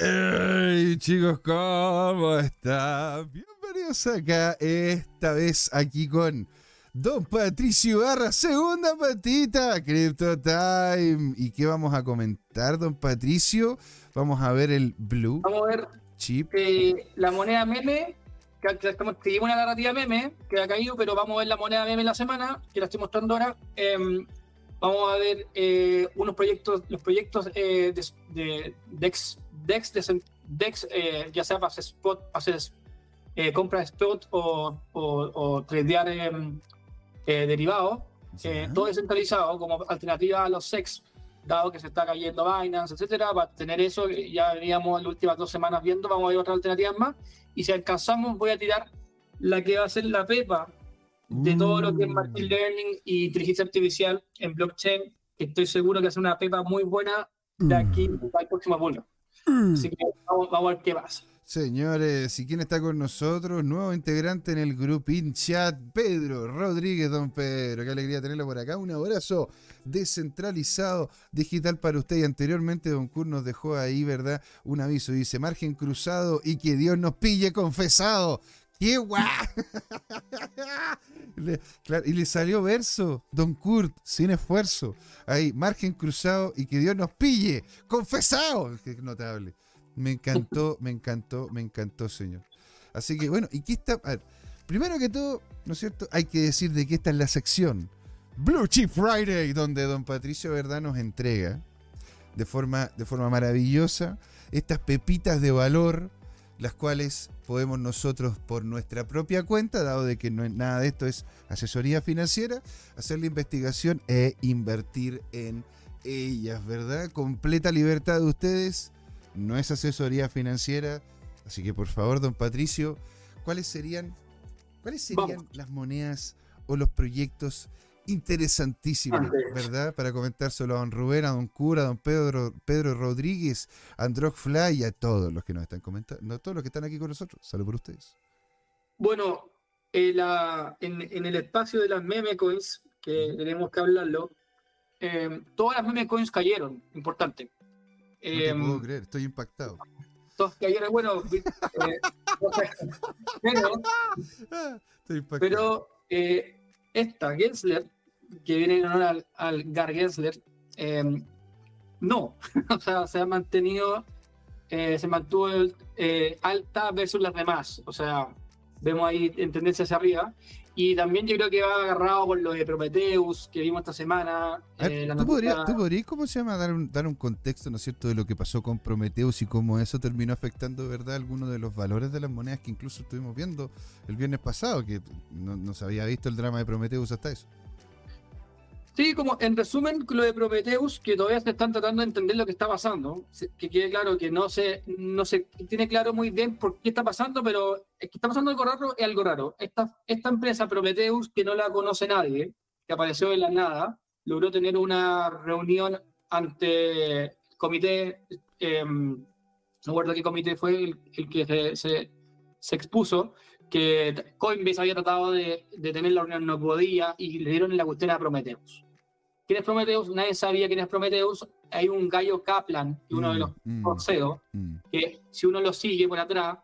Hey chicos, ¿cómo están? Bienvenidos acá, esta vez aquí con Don Patricio Barra, segunda patita, Crypto Time. ¿Y qué vamos a comentar, Don Patricio? Vamos a ver el Blue Vamos a ver Chip. eh, la moneda meme, que, estamos, una narrativa meme que ha caído, pero vamos a ver la moneda meme en la semana, que la estoy mostrando ahora. Em, vamos a ver eh, unos proyectos, los proyectos eh, de, de Dex, Dex, de- Dex eh, ya sea para hacer spot, para hacer eh, compra spot o, o, o tradear eh, derivados. Eh, Ya. todo descentralizado como alternativa a los SEX, dado que se está cayendo Binance, etcétera, para tener eso, eh, ya veníamos las últimas dos semanas viendo, vamos a ver otras alternativas más, y si alcanzamos voy a tirar la que va a ser la pepa de todo lo que es Machine Mm. Learning y inteligencia artificial en blockchain, que estoy seguro que es una pepa muy buena de aquí Mm. al próximo vuelo. Así que vamos, a ver qué pasa. Señores, ¿y quién está con nosotros? Nuevo integrante en el Grupín Chat, Pedro Rodríguez, don Pedro. Qué alegría tenerlo por acá. Un abrazo descentralizado digital para usted. Y anteriormente Don Kur nos dejó ahí, ¿verdad? Un aviso. Dice, margen cruzado y que Dios nos pille confesado. ¡Qué! Le- claro, y le salió verso, Don Kurt, sin esfuerzo. Ahí, margen cruzado y que Dios nos pille. ¡Confesado! Qué notable. Me encantó, me encantó, me encantó, señor. Así que bueno, ¿y qué está? a ver, primero que todo, ¿no es cierto? Hay que decir de qué está en la sección Blue Chip Friday, donde don Patricio Verdad nos entrega de forma, de forma maravillosa estas pepitas de valor, las cuales podemos nosotros por nuestra propia cuenta, dado de que no es, nada de esto es asesoría financiera, hacer la investigación e invertir en ellas, ¿verdad? Completa libertad de ustedes, no es asesoría financiera, así que por favor, don Patricio, ¿cuáles serían, cuáles serían Vamos. las monedas o los proyectos interesantísimos, Antes. ¿verdad? Para comentárselo a don Rubén, a don Cura, a don Pedro, Pedro Rodríguez, a Androck Fly y a todos los que nos están comentando, a todos los que están aquí con nosotros. Salud por ustedes. Bueno, eh, la- en, en el espacio de las meme coins, que tenemos que hablarlo, eh, todas las meme coins cayeron, importante. No te Eh, puedo creer, estoy impactado. todas cayeron, bueno, eh, pero, estoy impactado. pero eh, esta, Gensler, que viene en honor al, al Gar Gensler, eh, no, o sea, se ha mantenido, eh, se mantuvo eh, alta versus las demás, o sea, vemos ahí en tendencia hacia arriba. Y también yo creo que va agarrado por lo de Prometheus que vimos esta semana. Ver, eh, la ¿tú, podrías, ¿Tú podrías, cómo se llama, dar un, dar un contexto, ¿no es cierto?, de lo que pasó con Prometheus y cómo eso terminó afectando, ¿verdad?, algunos de los valores de las monedas que incluso estuvimos viendo el viernes pasado, que no, no se había visto el drama de Prometheus hasta eso. Sí, como en resumen, lo de Prometheus, que todavía se están tratando de entender lo que está pasando. Que quede claro que no se, no se tiene claro muy bien por qué está pasando, pero es que está pasando algo raro, es algo raro. Esta, esta empresa Prometheus, que no la conoce nadie, que apareció de la nada, logró tener una reunión ante el comité, eh, no recuerdo qué comité fue el, que se expuso, que Coinbase había tratado de, de tener la reunión, no podía, y le dieron la cuestión a Prometheus. ¿Quién es Prometheus? Nadie sabía quién es Prometheus. Hay un gallo Kaplan, uno de los Mm, CEO, mm, que si uno lo sigue por atrás,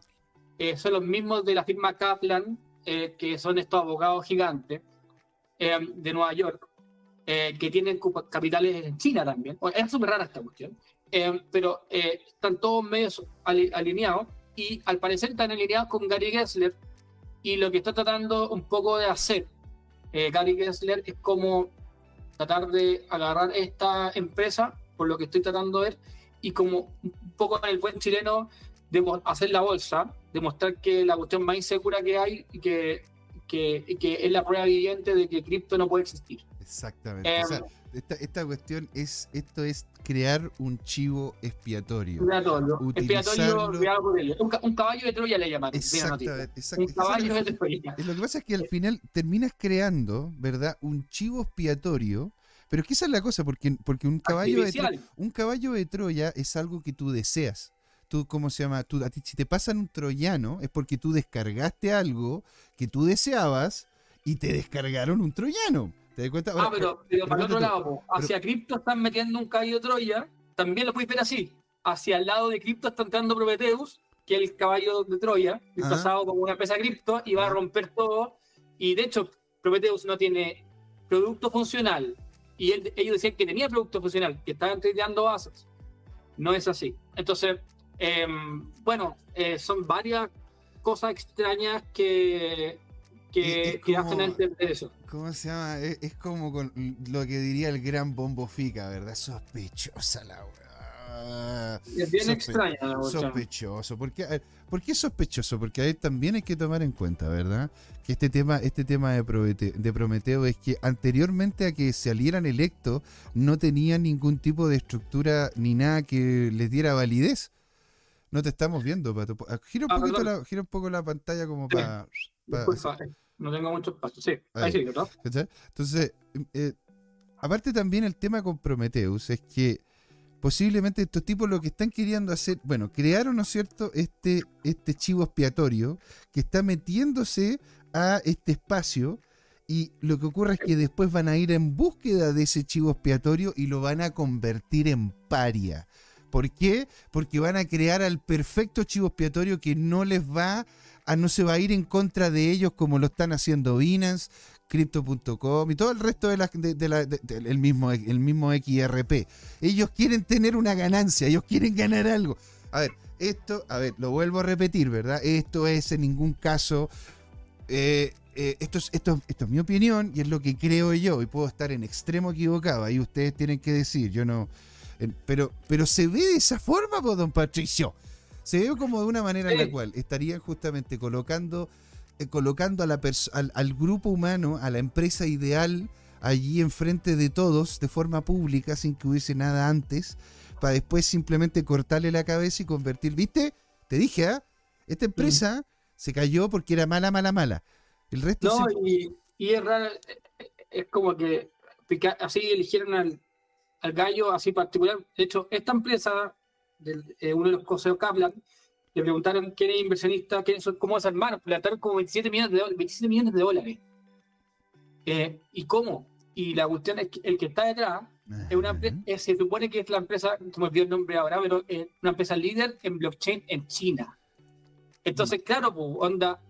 eh, son los mismos de la firma Kaplan, eh, que son estos abogados gigantes eh, de Nueva York, eh, que tienen capitales en China también. Es súper rara esta cuestión, eh, pero eh, están todos medios ali- alineados y al parecer están alineados con Gary Gensler y lo que está tratando un poco de hacer Gary Gensler es como tratar de agarrar esta empresa, por lo que estoy tratando de ver, y como un poco en el buen chileno, demo- hacer la bolsa, demostrar que la cuestión más insegura que hay y que, que, que es la prueba viviente de que cripto no puede existir. exactamente. Eh, o sea, esta, esta cuestión es, esto es crear un chivo expiatorio. Expiatorio, Utilizarlo- expiatorio creado por ellos. Un, ca- un caballo de Troya le noticia. Exactamente. exact- Un caballo que- de Troya. Eh, Lo que pasa es que al final terminas creando, ¿verdad? Un chivo expiatorio. Pero es que esa es la cosa, porque, porque un, caballo de Tro- Artificial. un caballo de Troya es algo que tú deseas. Tú, ¿cómo se llama? Tú, a ti, si te pasan un troyano, es porque tú descargaste algo que tú deseabas y te descargaron un troyano. ¿Te das cuenta? Ahora, ah, pero, pero para el otro lado, po, hacia cripto están metiendo un caballo Troya, también lo puedes ver así. hacia el lado de cripto está entrando Prometheus, que es el caballo de Troya, disfrazado como una empresa cripto, y va a romper todo. Y de hecho, Prometheus no tiene producto funcional. Y ellos decían que tenía producto funcional, que estaban tradeando bases. No es así. Entonces, em, bueno, eh, son varias cosas extrañas que, que, que hacen entender eso. ¿Cómo se llama? Es, como con lo que diría el gran Bombo Fica, ¿verdad? Sospechosa la weá. Es bien extraña la Sospechoso. ¿Por qué, ¿Por qué sospechoso? Porque ahí también hay que tomar en cuenta, ¿verdad? Que este tema, este tema de, Prometeo, de Prometeo es que anteriormente a que salieran electos no tenían ningún tipo de estructura ni nada que les diera validez. No te estamos viendo, Pato. Ah, gira un, ah, poquito la, gira un poco la pantalla como para... no tengo mucho espacio. Sí, ahí, sí, ¿verdad? Entonces, eh, aparte también el tema con Prometheus es que posiblemente estos tipos lo que están queriendo hacer, bueno, crearon, ¿no es cierto?, este, este chivo expiatorio que está metiéndose a este espacio y lo que ocurre es que después van a ir en búsqueda de ese chivo expiatorio y lo van a convertir en paria. ¿Por qué? Porque van a crear al perfecto chivo expiatorio que no les va a, no se va a ir en contra de ellos como lo están haciendo Binance, Crypto.com y todo el resto de, la, el, mismo, el mismo XRP. Ellos quieren tener una ganancia, ellos quieren ganar algo. A ver, esto, a ver, lo vuelvo a repetir, ¿verdad? Esto es en ningún caso. Eh, eh, esto, es, esto, esto es mi opinión y es lo que creo yo. Y puedo estar en extremo equivocado. Ahí ustedes tienen que decir. Yo no pero, pero se ve de esa forma, don Patricio. Se ve como de una manera en la cual estarían justamente colocando, eh, colocando a la al, al, grupo humano, a la empresa ideal, allí enfrente de todos, de forma pública, sin que hubiese nada antes, para después simplemente cortarle la cabeza y convertir. ¿Viste? Te dije, ¿ah? Esta empresa se cayó porque era mala, mala, mala. El resto No, y, y, es raro, eh, eh, es como que así eligieron al, al gallo así particular. De hecho, esta empresa, eh, uno de los consejeros Kaplan, le preguntaron quién es inversionista, quién son, cómo es hermano. Le ataron como 27 millones de, 27 millones de dólares. Eh, ¿Y cómo? Y la cuestión es que el que está detrás es una eh, se supone que es la empresa, se me olvidó el nombre ahora, pero es una empresa líder en blockchain en China. Entonces, mm. claro, pues, onda,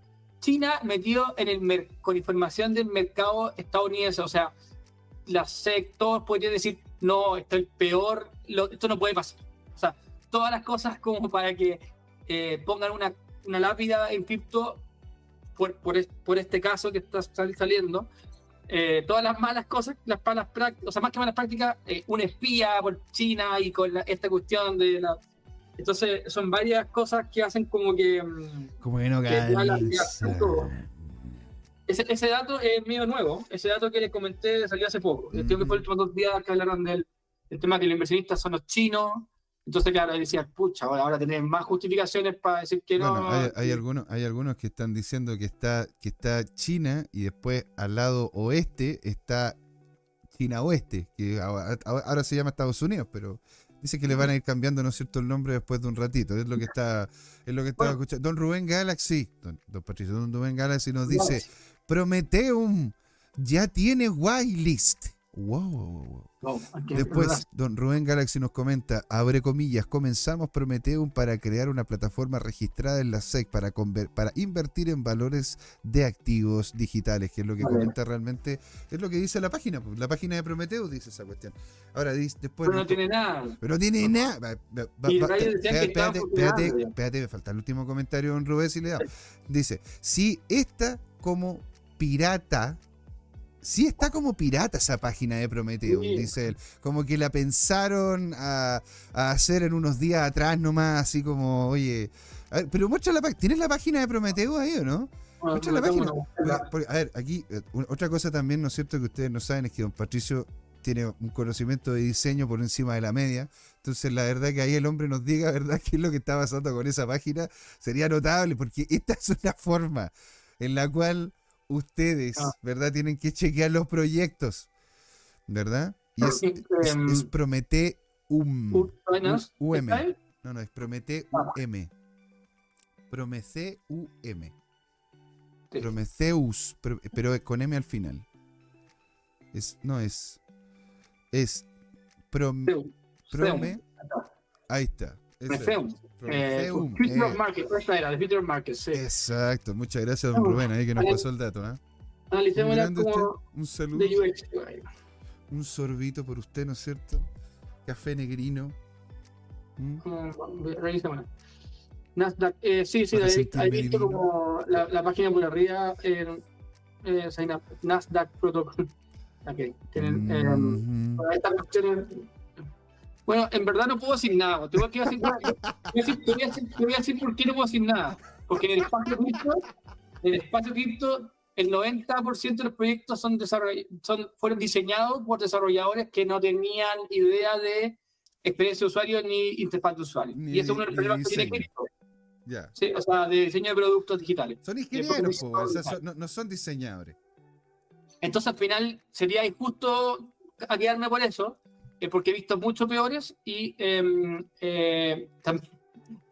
China metido en el con información del mercado estadounidense, o sea, la sector podría decir, no, esto es peor, esto no puede pasar. O sea, todas las cosas como para que eh, pongan una, una, lápida en cripto por, por, este caso que está saliendo. Eh, todas las malas cosas, las malas prácticas, o sea, más que malas prácticas, eh, un espía por China y con esta cuestión de la... Entonces, son varias cosas que hacen como que... Mm, como que no que ese, ese, dato es medio nuevo. Ese dato que les comenté salió hace poco. Creo que fue el último dos días que hablaron del, tema que los inversionistas son los chinos. Entonces, claro, decían, pucha, ahora, ahora tienen más justificaciones para decir que no. Hay, algunos, hay algunos que están diciendo que está, que está China y después al lado oeste está China Oeste, que ahora se llama Estados Unidos, pero dice que le van a ir cambiando, ¿no es cierto?, el nombre después de un ratito. Es lo que está, es lo que estaba escuchando. Don Rubén Galaxy, don, don Patricio, don Rubén Galaxy nos dice, Prometeum ya tiene whitelist. Wow. Después, don Rubén Galaxy nos comenta, abre comillas, comenzamos Prometeum para crear una plataforma registrada en la SEC para, para invertir en valores de activos digitales, que es lo que comenta realmente, es lo que dice la página. Pues, la página de Prometeum dice esa cuestión. Ahora, después... Pero no tiene nada. Pero no tiene nada. Espérate, espérate, me falta el último comentario, don Rubén, si le da. Dice, si esta como pirata. Sí está como pirata esa página de Prometeo, dice él. Como que la pensaron a, hacer en unos días atrás nomás, así como, oye... pero muestra la página. ¿Tienes la página de Prometeo ahí o no? muestra la página. a ver, aquí, eh, otra cosa también, ¿no es cierto?, que ustedes no saben es que don Patricio tiene un conocimiento de diseño por encima de la media. Entonces, la verdad que ahí el hombre nos diga, ¿verdad?, qué es lo que está pasando con esa página, sería notable, porque esta es una forma en la cual ustedes, ah. ¿verdad? Tienen que chequear los proyectos, ¿verdad? Y es, es, um, Promete UM. UM. No, no, es Promete UM. Promete UM. Prometheus, pero con M al final. Es, no es. Es Prome. Ahí está. Refeum. Eh, Future of eh. Market, esta era, de Future of Market, sí. Exacto, muchas gracias, don Rubén, ahí que nos pasó el dato. Un, Analicémosla como usted, un saludo, de UX. un sorbito por usted, ¿no es cierto? Café negrino. ¿Mm? Revisémosla. Nasdaq, eh, sí, sí, ahí visto como la, la página por arriba, eh, eh, Nasdaq Protocol. Ok, tienen, eh, Mhm. Para estas cuestiones- Bueno, en verdad no puedo decir nada. Te voy a decir, te voy a decir- te voy a decir- te voy a decir por qué no puedo decir nada. Porque en el espacio cripto, en el espacio cripto, el 90% de los proyectos son fueron diseñados por desarrolladores que no tenían idea de experiencia de usuario ni interfaz de usuario. Ni y eso es uno de los problemas que tiene cripto. Ya. ¿sí? O sea, de diseño de productos digitales. Son ingenieros, o sea, son- no, no son diseñadores. Entonces al final sería injusto a quedarme por eso, eh, porque he visto mucho peores y em, eh, tam-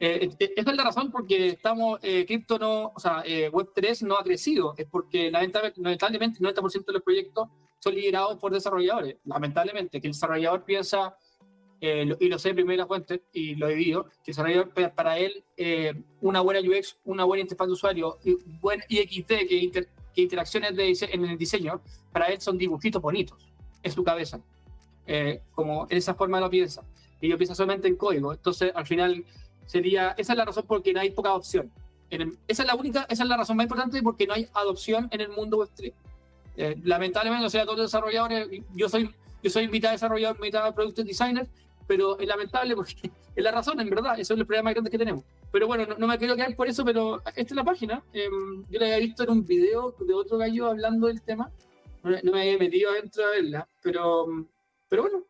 eh, eh, esa es la razón porque estamos, eh, cripto no, o sea, eh, Web3 no ha crecido, es porque lamentable- lamentablemente el 90% de los proyectos son liderados por desarrolladores, lamentablemente, que el desarrollador piensa, lo- y lo sé de primera fuente, y lo he vivido, que el desarrollador, pa- para él, una buena UX, una buena interfaz de usuario, y buen IXD, que, inter- que interacciones de en el diseño, para él son dibujitos bonitos, en su cabeza. Eh, como esa forma lo piensa. Y yo pienso solamente en código. Entonces, al final, sería. Esa es la razón por que no hay poca adopción. En el- esa es la única, esa es la razón más importante porque no hay adopción en el mundo Web3. Eh, lamentablemente, o sea, todos los desarrolladores, yo soy, yo soy mitad desarrollador, mitad product designer, pero es lamentable porque es la razón, en verdad, eso es el problema más grande que tenemos. Pero bueno, no, no me quiero quedar por eso, pero esta es la página. Eh, yo la había visto en un video de otro gallo hablando del tema. No, no me había metido adentro a verla, pero, pero bueno,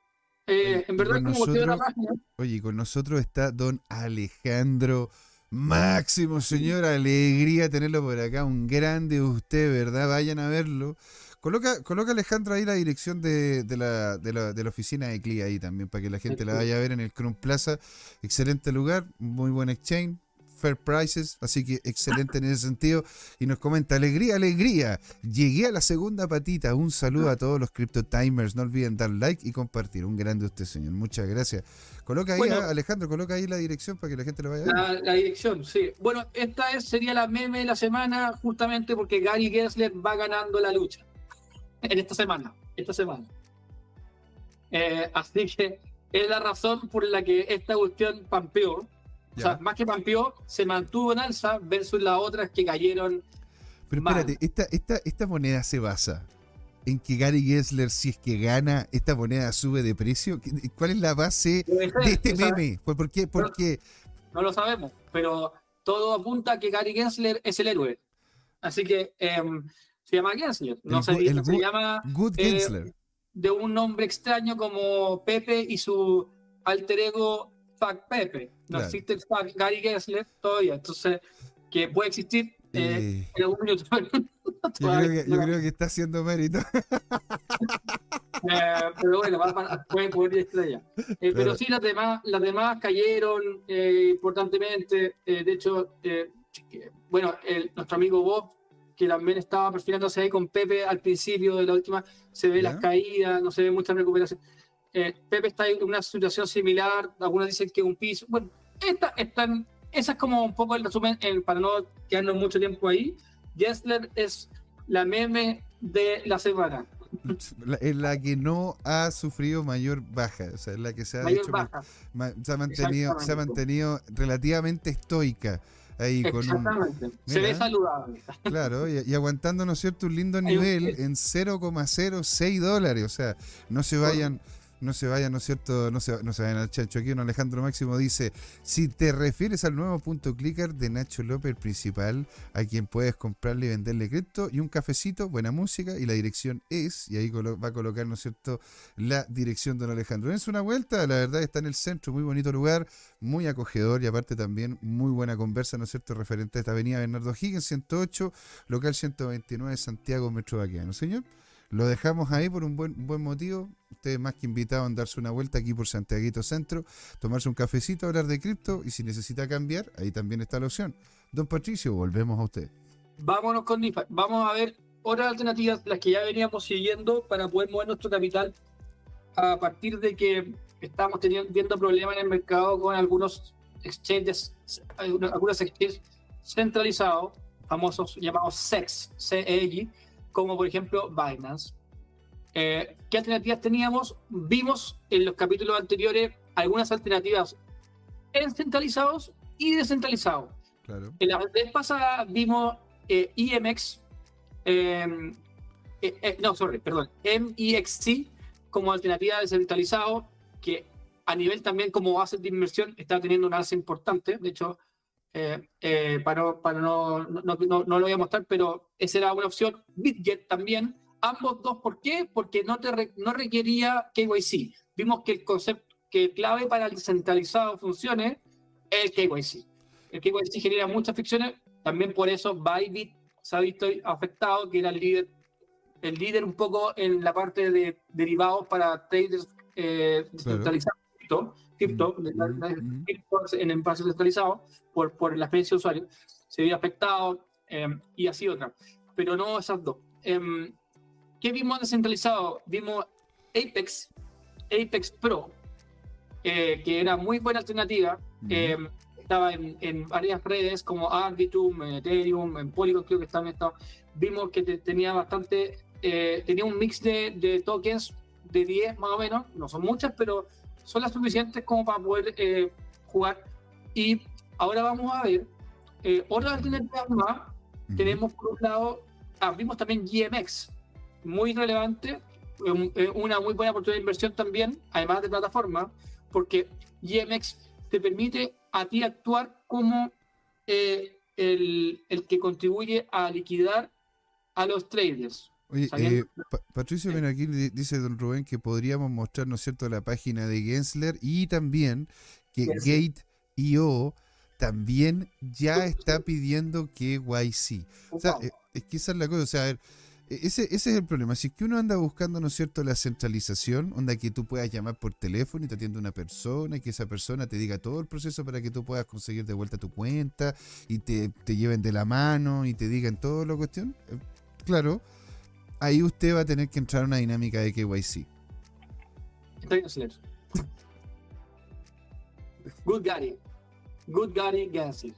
eh, en verdad con como nosotros- página. Oye, con nosotros está don Alejandro Máximo, señor. Alegría tenerlo por acá. Un grande usted, ¿verdad? Vayan a verlo. Coloca, coloca Alejandro ahí la dirección de, de la, de, la, de la oficina de CLI ahí también, para que la gente la vaya a ver en el Chrome Plaza. Excelente lugar, muy buen exchange, fair prices, así que excelente en ese sentido. Y nos comenta, alegría, alegría. Llegué a la segunda patita. Un saludo a todos los Crypto Timers. No olviden dar like y compartir. Un grande usted, señor. Muchas gracias. Coloca ahí, Bueno. Alejandro, coloca ahí la dirección para que la gente lo vaya a ver. La, la dirección, sí. Bueno, esta es, sería la meme de la semana, justamente porque Gary Gensler va ganando la lucha. En esta semana. Esta semana. Eh, así que es la razón por la que esta cuestión pampeó. O sea, más que pampeó, se mantuvo en alza versus las otras que cayeron. Pero mal. espérate, esta, esta, esta moneda se basa en que Gary Gensler, si es que gana, esta moneda sube de precio. ¿Qué- ¿Cuál es la base ser, de este meme? ¿Por, por qué? Porque No lo sabemos, pero todo apunta a que Gary Gensler es el héroe. Así que em, se llama Gensler. No El se, el se llama Good eh, Gensler. de un nombre extraño como Pepe y su alter ego Fuck Pepe. No Claro. existe el Fuck Gary Gensler todavía. Entonces, que puede existir eh, Eh, en algún minuto. yo, creo que, yo creo que está haciendo mérito. Eh, pero bueno, va para, puede poder estrella. Eh, Claro. Pero sí, las demás, las demás cayeron eh, importantemente. Eh, de hecho, eh, bueno, el- nuestro amigo Bob, que también estaba perfilándose ahí con Pepe al principio de la última, se ve ¿Ya? las caídas, no se ve mucha recuperación. Eh, Pepe está en una situación similar, algunos dicen que un piso. Bueno, esta, están, esa es como un poco el resumen, en- para no quedarnos mucho tiempo ahí. Gensler es la meme de la semana. La- es la que no ha sufrido mayor baja. O sea, es la que se ha Mayor hecho. baja. ma- se, ha mantenido, se ha mantenido relativamente estoica. Ahí con un, Exactamente. Se ve saludable. Claro, y, y aguantando, ¿no es cierto?, un lindo un- nivel en 0,06 dólares. O sea, no se vayan, no se vayan, ¿no es cierto?, no se, no se vayan al chancho. Aquí un Alejandro Máximo dice, si te refieres al nuevo punto clicker de Nacho López, principal, a quien puedes comprarle y venderle cripto y un cafecito, buena música, y la dirección es, y ahí va a colocar, ¿no es cierto?, la dirección de don Alejandro. Dense una vuelta, la verdad está en el centro, muy bonito lugar, muy acogedor y aparte también muy buena conversa, ¿no es cierto?, referente a esta avenida Bernardo Higgins, 108, local 129, Santiago, Metro Baqueano, señor. Lo dejamos ahí por un buen, buen motivo. Ustedes más que invitados a darse una vuelta aquí por Santiaguito Centro, tomarse un cafecito, hablar de cripto y si necesita cambiar, ahí también está la opción. Don Patricio, volvemos a usted. Vámonos con DeFi. Vamos a ver otras alternativas, las que ya veníamos siguiendo para poder mover nuestro capital a partir de que estamos teniendo, viendo problemas en el mercado con algunos exchanges, algunos exchanges centralizados, famosos llamados SEX, CEG, como por ejemplo Binance. Eh, ¿Qué alternativas teníamos? Vimos en los capítulos anteriores algunas alternativas en centralizados y descentralizados. Claro. En la vez pasada vimos eh, IMX, em, eh, no, sorry, perdón, MEXC como alternativa descentralizado, que a nivel también como base de inversión está teniendo una alza importante. De hecho, para, para no, no, no, no, lo voy a mostrar, pero esa era una opción. Bitget también, ambos dos, ¿por qué? Porque no, te no requería KYC. Vimos que el concepto, que clave para el descentralizado funcione es el KYC. El KYC genera muchas fricciones, también por eso Bybit se ha visto afectado, que era el líder, el líder un poco en la parte de derivados para traders eh, descentralizados, cripto, mm, mm. en espacio descentralizado, por, por la experiencia de usuario, se vio afectado eh, y así otra. Pero no esas dos. Em, ¿Qué vimos descentralizado? Vimos Apex, Apex Pro, eh, que era muy buena alternativa. Eh, estaba en, varias redes como Arbitrum, Ethereum, en Polygon creo que también estaba. Vimos que tenía bastante, eh, tenía un mix de, tokens de 10 más o menos, no son muchas, pero son las suficientes como para poder jugar. Y ahora vamos a ver otras alternativas más. Tenemos por un lado, abrimos también GMX, muy relevante, una muy buena oportunidad de inversión también, además de plataforma, porque GMX te permite a ti actuar como eh, el, el, que contribuye a liquidar a los traders. Oye, eh, Patricio aquí dice don Rubén que podríamos mostrar, ¿no es cierto?, la página de Gensler y también que Gate.io también ya está pidiendo que YC. O sea, eh, es que esa es la cosa, o sea, e-, ese, ese, es el problema. Si es que uno anda buscando, ¿no es cierto?, la centralización, onda que tú puedas llamar por teléfono y te atiende una persona y que esa persona te diga todo el proceso para que tú puedas conseguir de vuelta tu cuenta y te, te lleven de la mano y te digan todo lo cuestión. Eh, claro, ahí usted va a tener que entrar a una dinámica de KYC. Estoy en Good Gary. Good Gary Gansy.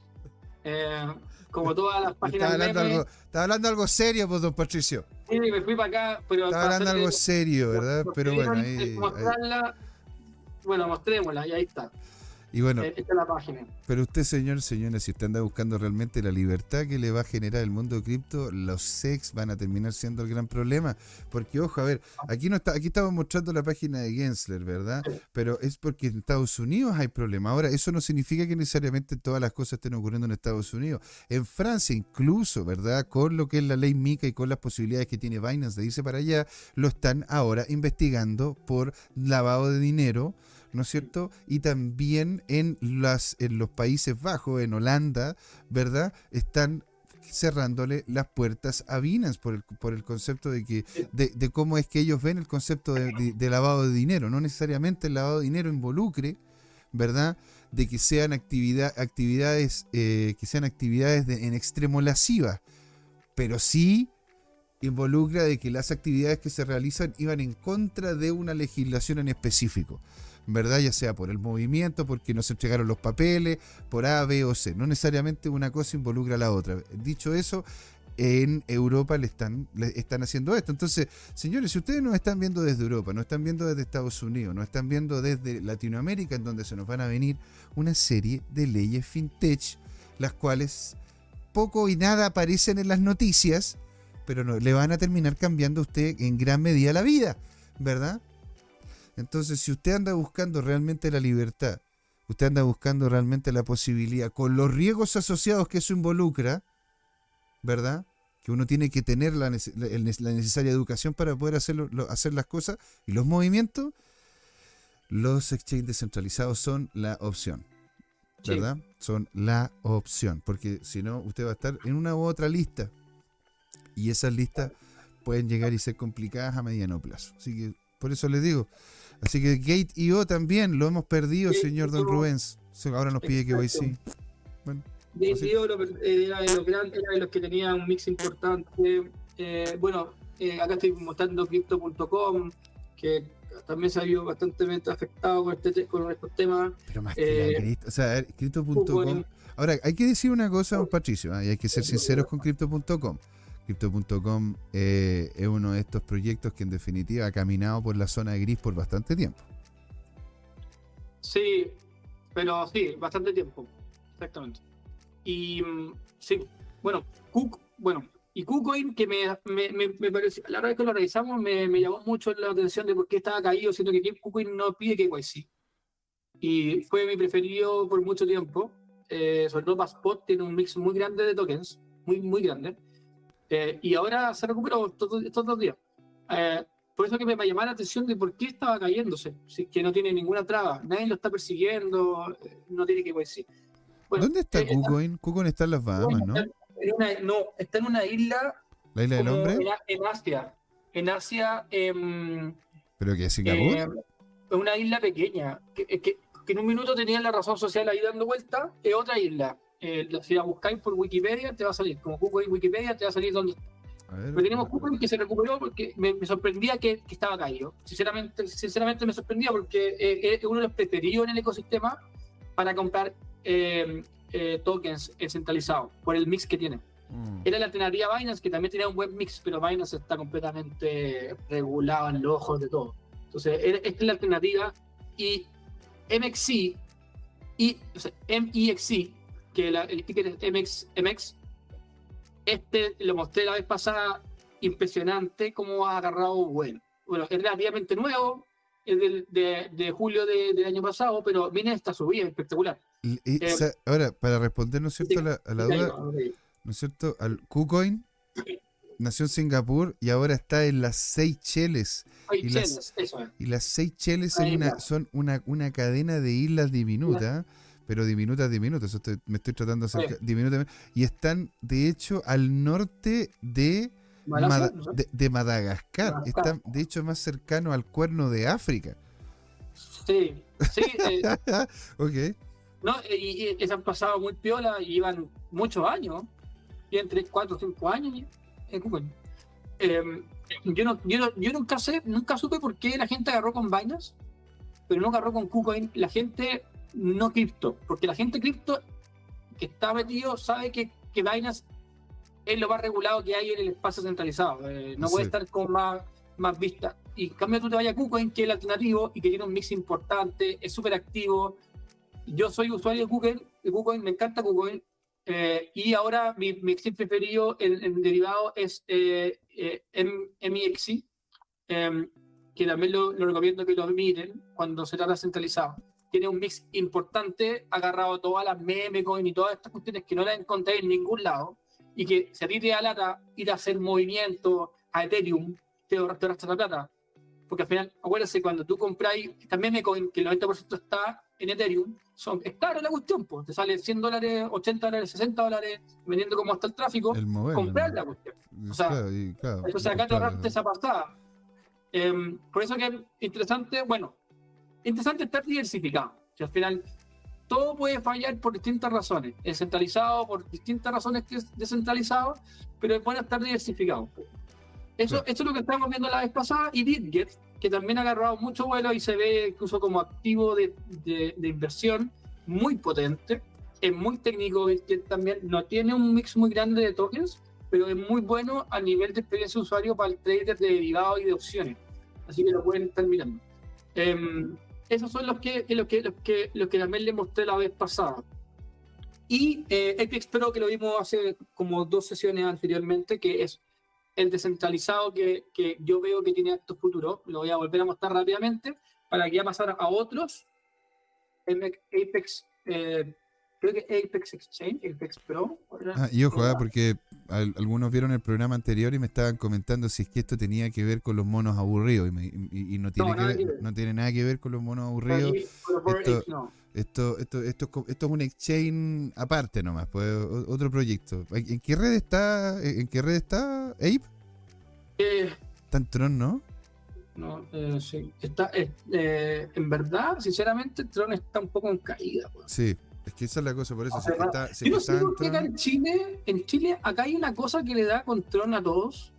Eh, como todas las páginas está hablando, algo, está hablando algo serio, pues, don Patricio. Sí, me fui para acá, pero... Está hablando algo serio, ¿verdad? Pero bueno, ahí... Mostrarla, bueno, mostrémosla y ahí está. Y bueno, eh, esta es la página. Pero usted, señor, señores, si usted anda buscando realmente la libertad que le va a generar el mundo cripto, los sex van a terminar siendo el gran problema. Porque, ojo, a ver, aquí no está, aquí estamos mostrando la página de Gensler, ¿verdad? Pero es porque en Estados Unidos hay problemas. Ahora, eso no significa que necesariamente todas las cosas estén ocurriendo en Estados Unidos. En Francia, incluso, ¿verdad? Con lo que es la ley MICA y con las posibilidades que tiene Binance de irse para allá, lo están ahora investigando por lavado de dinero ¿no es cierto? Y también en, las, en los Países Bajos, en Holanda, ¿verdad? Están cerrándole las puertas a Binance por el, por el concepto de que de, cómo es que ellos ven el concepto de, lavado de dinero. No necesariamente el lavado de dinero involucre, ¿verdad? De que sean actividad, actividades eh, que sean actividades en extremo lascivas, pero sí involucra de que las actividades que se realizan iban en contra de una legislación en específico. ¿Verdad? Ya sea por el movimiento, porque no se entregaron los papeles, por A, B o C. No necesariamente una cosa involucra a la otra. Dicho eso, en Europa le están, le están haciendo esto. Entonces, señores, si ustedes nos están viendo desde Europa, no están viendo desde Estados Unidos, no están viendo desde Latinoamérica, en donde se nos van a venir una serie de leyes fintech, las cuales poco y nada aparecen en las noticias, pero no, le van a terminar cambiando a usted en gran medida la vida, ¿verdad? Entonces, si usted anda buscando realmente la libertad, usted anda buscando realmente la posibilidad, con los riesgos asociados que eso involucra, ¿verdad? Que uno tiene que tener la, necesaria educación para poder hacerlo, hacer las cosas y los movimientos, los exchanges descentralizados son la opción. ¿Verdad? Son la opción. Porque si no, usted va a estar en una u otra lista. Y esas listas pueden llegar y ser complicadas a mediano plazo. Así que por eso les digo, Así que Gate.io también lo hemos perdido, señor Don Rubens. Ahora nos pide que voy sí. Bueno, Gate.io era de los grandes, era de los que tenía un mix importante. Eh, bueno, eh, acá estoy mostrando crypto.com, que también se ha visto bastante afectado con, este, con estos temas. Pero más que la cripto, o sea, crypto.com. Ahora, hay que decir una cosa, Patricio, ¿ah? y hay que ser sinceros con crypto.com. Crypto.com eh, es uno de estos proyectos que en definitiva ha caminado por la zona de gris por bastante tiempo. Sí, pero sí, bastante tiempo, exactamente. Y mm, sí, bueno, Cook, bueno, y KuCoin, que me, me, me, pareció, la verdad es que lo revisamos, me, me, llamó mucho la atención de por qué estaba caído, siendo que KuCoin no pide KYC. Y fue mi preferido por mucho tiempo. Eh, sobre todo Passport tiene un mix muy grande de tokens, muy, muy grande. Eh, y ahora se recuperó estos, dos días. Eh, por eso que me llamó la atención de por qué estaba cayéndose, si que no tiene ninguna traba, nadie lo está persiguiendo, no tiene KYC. Bueno, ¿Dónde está KuCoin? KuCoin está en las Bahamas, ¿no? no, está en una isla. ¿La isla del hombre? En, Asia. En Asia. Em, ¿Pero que es Singapur? Eh, una isla pequeña. Que, que, en un minuto tenían la razón social ahí dando vuelta. Es otra isla. Eh, si la buscáis por Wikipedia, te va a salir. Como Google en Wikipedia, te va a salir donde Pero tenemos Google que se recuperó porque me, sorprendía que, estaba caído. Sinceramente, sinceramente me sorprendía porque eh, es uno de los preferidos en el ecosistema para comprar eh, eh, tokens centralizados por el mix que tiene. Mm. Era la alternativa Binance, que también tenía un buen mix, pero Binance está completamente regulado en los ojos de todo. Entonces, esta es la alternativa. Y MXC, y, MEXC, que el ticket es MX, MX, este lo mostré la vez pasada, impresionante cómo ha agarrado bueno. Bueno, es relativamente nuevo, es de, de, julio del año pasado, pero viene esta subida espectacular. Eh, ahora, para responder, ¿no es cierto?, a la, duda, ¿no es cierto? Al KuCoin nació en Singapur y ahora está en las Seychelles. Y las, y las Seychelles son, una, son una, una cadena de islas diminutas, pero diminutas, diminutas. me estoy tratando de hacer diminutas. Y están, de hecho, al norte de, de, Madagascar. Están, de hecho, más cercano al cuerno de África. Sí, sí. Eh, ok. ¿no? Y, se han pasado muy piola y llevan muchos años, tienen 3, 4, 5 años en Google. Em, yo, no, yo, yo, nunca sé, nunca supe por qué la gente agarró con Binance, pero no agarró con KuCoin. La gente no cripto, porque la gente cripto que está metido sabe que, que Binance es lo más regulado que hay en el espacio centralizado. Eh, no puede estar con más, más vista. Y en cambio tú te vayas a KuCoin, que es el alternativo y que tiene un mix importante, es súper activo, yo soy usuario de Google, de Google me encanta Google, eh, y ahora mi, mi exchange preferido en, derivado es eh, eh em, que también lo, recomiendo que lo miren cuando se trata centralizado. Tiene un mix importante, agarrado todas las meme coin y todas estas cuestiones que no las encontré en ningún lado, y que si a ti te da lata ir a hacer movimiento a Ethereum, te, te la plata. Porque al final, acuérdense, cuando tú compráis también meme coin, que el 90% está en Ethereum, son, es caro la cuestión, pues te sale 100 dólares, 80 dólares, 60 dólares, vendiendo como está el tráfico, comprar la cuestión. O sea, claro, entonces acá te ahorraste esa pasada. Em, por eso que es interesante, bueno, interesante estar diversificado. Si al final todo puede fallar por distintas razones. Es centralizado por distintas razones que es descentralizado, pero es bueno estar diversificado. Eso, eso es lo que estamos viendo la vez pasada y BitGet que también ha agarrado mucho vuelo y se ve incluso como activo de, de, inversión muy potente. Es muy técnico, que también no tiene un mix muy grande de tokens, pero es muy bueno a nivel de experiencia de usuario para el trader de derivados y de opciones. Así que lo pueden estar mirando. Em, esos son los que, los que, los que, los que también le mostré la vez pasada. Y eh, Epic Pro, que lo vimos hace como dos sesiones anteriormente, que es el descentralizado que, que yo veo que tiene actos futuros, lo voy a volver a mostrar rápidamente para que ya pasar a otros. Apex, eh, creo que Apex Exchange, Apex Pro. Ah, y ojo, ah, porque algunos vieron el programa anterior y me estaban comentando si es que esto tenía que ver con los monos aburridos y, no, tiene que ver, no tiene nada que ver con los monos aburridos. Esto, esto, esto, esto, es un exchange aparte nomás, pues otro proyecto. ¿En qué red está? ¿En qué red está Ape? Eh, está en Tron, ¿no? No, eh, sí. Está, eh, eh, en verdad, sinceramente, Tron está un poco en caída. Pues. Sí, es que esa es la cosa, por eso. está, yo no sé por qué acá en Chile, en Chile, acá hay una cosa que le da con Tron a todos.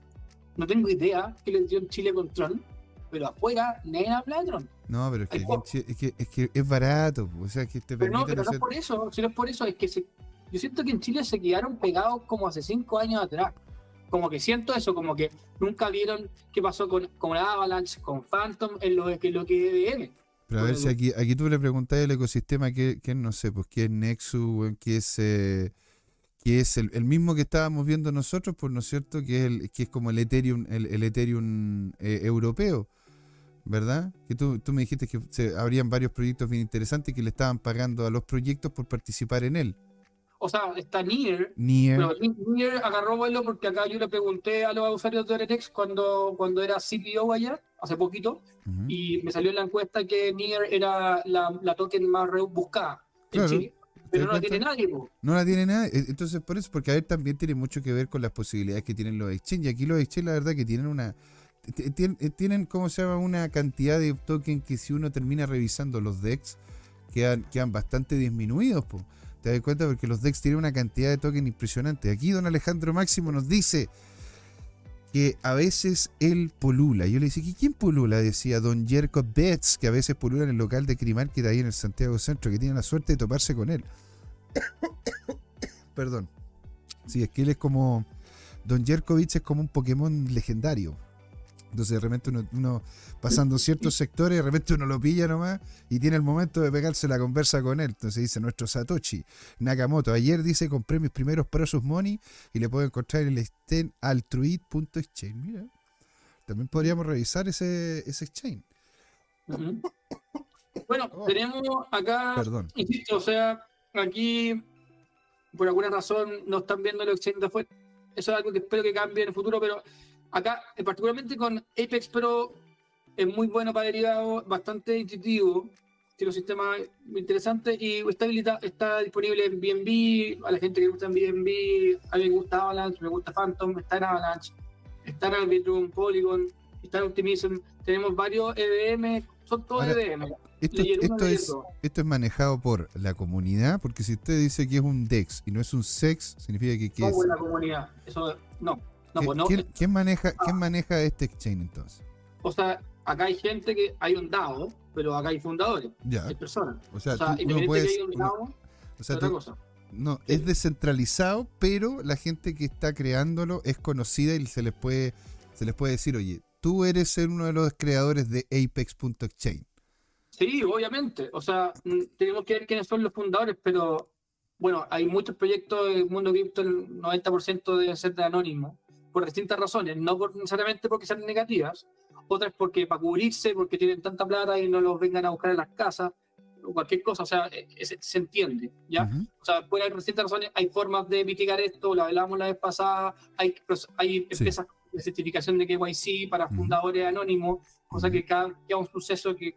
No tengo idea que le dio en Chile con Tron. pero afuera nadie habla de Tron. No, pero es que, en. Chile- es que, es que es barato, o sea, que te Pero no, pero no hacer- es por eso, si no es por eso, es que se- yo siento que en Chile se quedaron pegados como hace cinco años atrás. Como que siento eso, como que nunca vieron qué pasó con, con Avalanche, con Phantom, en lo que lo que es Pero a ver Bueno, si aquí, aquí tú le preguntás al ecosistema que, que no sé, pues qué es Nexus, qué es, eh, qué es el, el mismo que estábamos viendo nosotros, pues no es cierto, que es, el, que es como el Ethereum, el, el Ethereum eh, europeo, ¿verdad? Que tú, tú me dijiste que se, habrían varios proyectos bien interesantes que le estaban pagando a los proyectos por participar en él. O sea, está Nier, Nier, pero Nier agarró vuelo porque acá yo le pregunté a los usuarios de Oretex cuando, cuando era CPO allá, hace poquito, y me salió en la encuesta que Nier era la, la token más buscada en. Chile. ¿te Pero no la tiene nadie, po. No la tiene nada. e- Entonces, por eso, porque a ver, también tiene mucho que ver con las posibilidades que tienen los exchanges. Aquí los exchanges, la verdad, que tienen una. t- tien- eh, Tienen, ¿cómo se llama? Una cantidad de tokens que si uno termina revisando los DEX, quedan, quedan bastante disminuidos, po. ¿Te das cuenta? Porque los DEX tienen una cantidad de tokens impresionante. Aquí don Alejandro Máximo nos dice que a veces él polula. Yo le ¿y quién polula? Decía don Jerko Betts, que a veces polula en el local de Crimarket ahí en el Santiago Centro, que tiene la suerte de toparse con él. Perdón. Sí, es que él es como. Don Jerkovich es como un Pokémon legendario. Entonces de repente uno, uno pasando ciertos sectores, de repente uno lo pilla nomás y tiene el momento de pegarse la conversa con él. Entonces dice nuestro Satoshi Nakamoto. Ayer dice compré mis primeros Precious Money y le puedo encontrar en el exchange altruid.exchange. Mira, también podríamos revisar ese, ese exchange. Bueno, Oh. tenemos acá, Perdón. insisto, o sea, aquí por alguna razón no están viendo los exchanges de afuera. Eso es algo que espero que cambie en el futuro, pero acá, eh, particularmente con Apex Pro, es muy bueno para derivados, bastante intuitivo, tiene un sistema interesante y está, está disponible en BNB, a la gente que le gusta en BNB, a mí me gusta Avalanche, me gusta Phantom, está en Avalanche, está en Arbitrum, Polygon, está en Optimism, tenemos varios EVM, son todos Ahora, EVM. Esto, esto, es, esto es manejado por la comunidad, porque si usted dice que es un DEX y no es un SEX, significa que, que No es... buena comunidad. Eso no. No, ¿Qui- pues no. Ah. ¿Quién, quién maneja, ¿Quién maneja este exchange entonces? O sea, acá hay gente que hay un DAO, pero acá hay fundadores, Ya, hay personas. o sea, O sea, tú- uno puedes... que haya un uno- DAO, o es sea, otra tú- cosa. no, Sí. es descentralizado, pero la gente que está creándolo es conocida y se les puede, se les puede decir, oye, tú eres uno de los creadores de Apex.exchange. Sí, obviamente. O sea, mm, tenemos que ver quiénes son los fundadores, pero bueno, hay muchos proyectos del mundo cripto, el 90% deben ser de anónimo, por distintas razones, no por- necesariamente porque sean negativas, otras porque para cubrirse, porque tienen tanta plata y no los vengan a buscar en las casas, o cualquier cosa, o sea, eh, se, se entiende, ¿ya? Ujú. O sea, puede haber distintas razones, hay formas de mitigar esto, lo hablamos la vez pasada, hay, hay empresas de certificación de KYC para Ujú. fundadores anónimos, cosa que cada que un suceso que,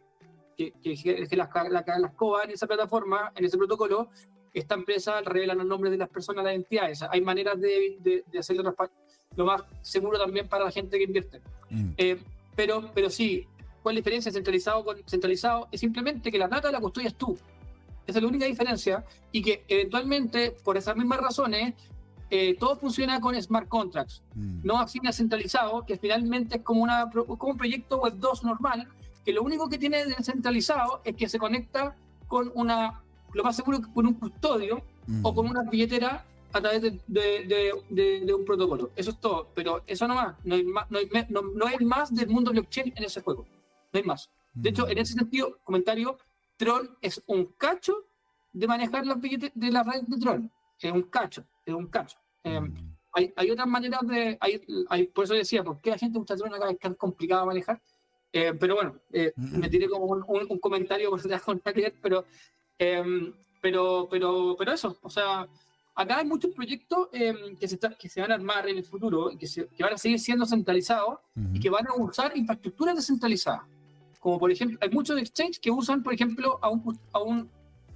que, que, que las, la, la escoba en esa plataforma, en ese protocolo, esta empresa revela los nombres de las personas, las entidades. Hay maneras de, de, de hacerlo transpa- lo más seguro también para la gente que invierte. Mm. Eh, pero, pero sí, ¿cuál es la diferencia centralizado con centralizado? Es simplemente que la plata la custodias tú. Esa es la única diferencia y que eventualmente, por esas mismas razones, eh, todo funciona con smart contracts, Mm. no así centralizado, que finalmente es como, una, como un proyecto Web 2 normal, que lo único que tiene de centralizado es que se conecta con una, lo más seguro, con un custodio Mm. o con una billetera a través de, de- de- de- un protocolo. Eso es todo, pero eso no más, no hay más, no hay, no- no hay más del mundo blockchain en ese juego, no hay más. De hecho, en ese sentido, comentario, Tron es un cacho de manejar las billetes de la red de Tron. Es un cacho, es un cacho. Eh, hay, hay otras maneras de. Hay, hay- por eso decía, ¿por qué la gente gusta Tron acá? Es tan complicado manejar. Eh, pero bueno, eh, me tiré como un, un- un comentario por si te pero, eh, pero, pero, pero eso, o sea, acá hay muchos proyectos eh, que, se está- que se van a armar en el futuro, y que, se- que van a seguir siendo centralizados y Ujú. que van a usar infraestructuras descentralizadas. Como por ejemplo, hay muchos exchanges que usan, por ejemplo, a un, a un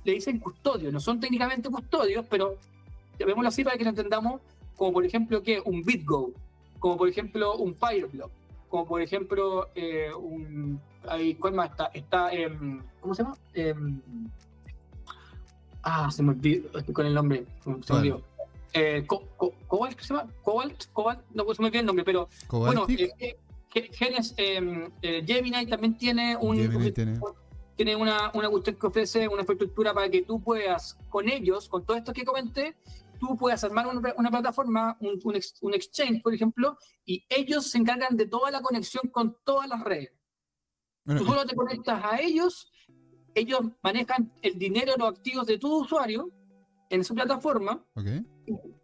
le dicen custodio, no son técnicamente custodios, pero llamémoslo así para que lo entendamos, como por ejemplo que un BitGo, como por ejemplo un Fireblock, como por ejemplo eh, un... Hay, ¿Cuál más está? Está, em, ¿cómo se llama? Ah, se me olvidó, estoy con el nombre, se me olvidó. Eh, Co- Co- Cobalt, ¿qué se llama? Cobalt, Cobalt, no pues, se me olvidó el nombre, pero bueno, Cobaltic. eh, eh, Genes, em, eh, Gemini también tiene un, Gemini un- tiene- tiene una, una cuestión que ofrece una infraestructura para que tú puedas, con ellos, con todo esto que comenté, tú puedas armar una, una plataforma, un, un ex- un exchange, por ejemplo, y ellos se encargan de toda la conexión con todas las redes. Bueno, Tú solo te conectas a ellos, ellos manejan el dinero, los activos de tu usuario en su plataforma,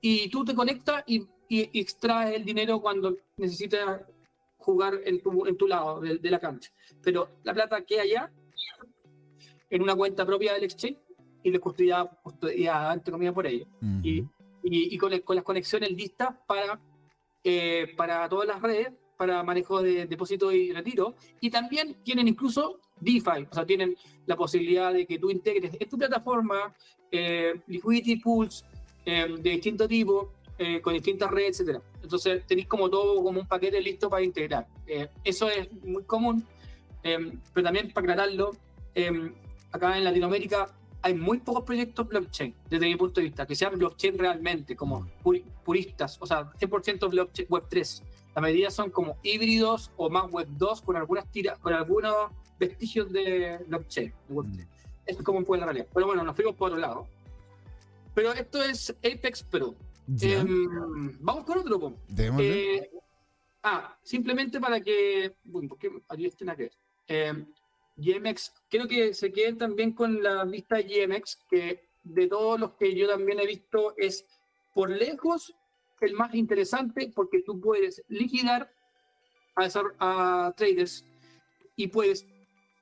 y tú te conectas y, y- y extraes el dinero cuando necesitas jugar en tu, en tu lado de, de la cancha. Pero la plata queda allá en una cuenta propia del exchange y le custodiada, custodiada entre comillas, por ellos. Y, y- y con, el- con las conexiones listas para, eh, para todas las redes, para manejo de depósito y retiro. Y también tienen incluso DeFi, o sea, tienen la posibilidad de que tú integres en tu plataforma eh, liquidity pools eh, de distinto tipo, eh, con distintas redes, etcétera. Entonces tenéis como todo, como un paquete listo para integrar. Eh, eso es muy común, eh, pero también para aclararlo, eh, acá en Latinoamérica hay muy pocos proyectos blockchain, desde mi punto de vista, que sean blockchain realmente, como puri- puristas, o sea, 100% blockchain web 3. La mayoría son como híbridos o más web 2 con algunas tiras, con algunos vestigios de blockchain, de web 3. Eso es como poco la realidad. Pero bueno, nos fuimos por otro lado. Pero esto es Apex Pro. Em, vamos con otro. Eh, ah, simplemente para que. Uy, ¿por qué aquí? Eh, GMX, creo que se queden también con la lista de GMX, que de todos los que yo también he visto es por lejos el más interesante porque tú puedes liquidar a, a traders y puedes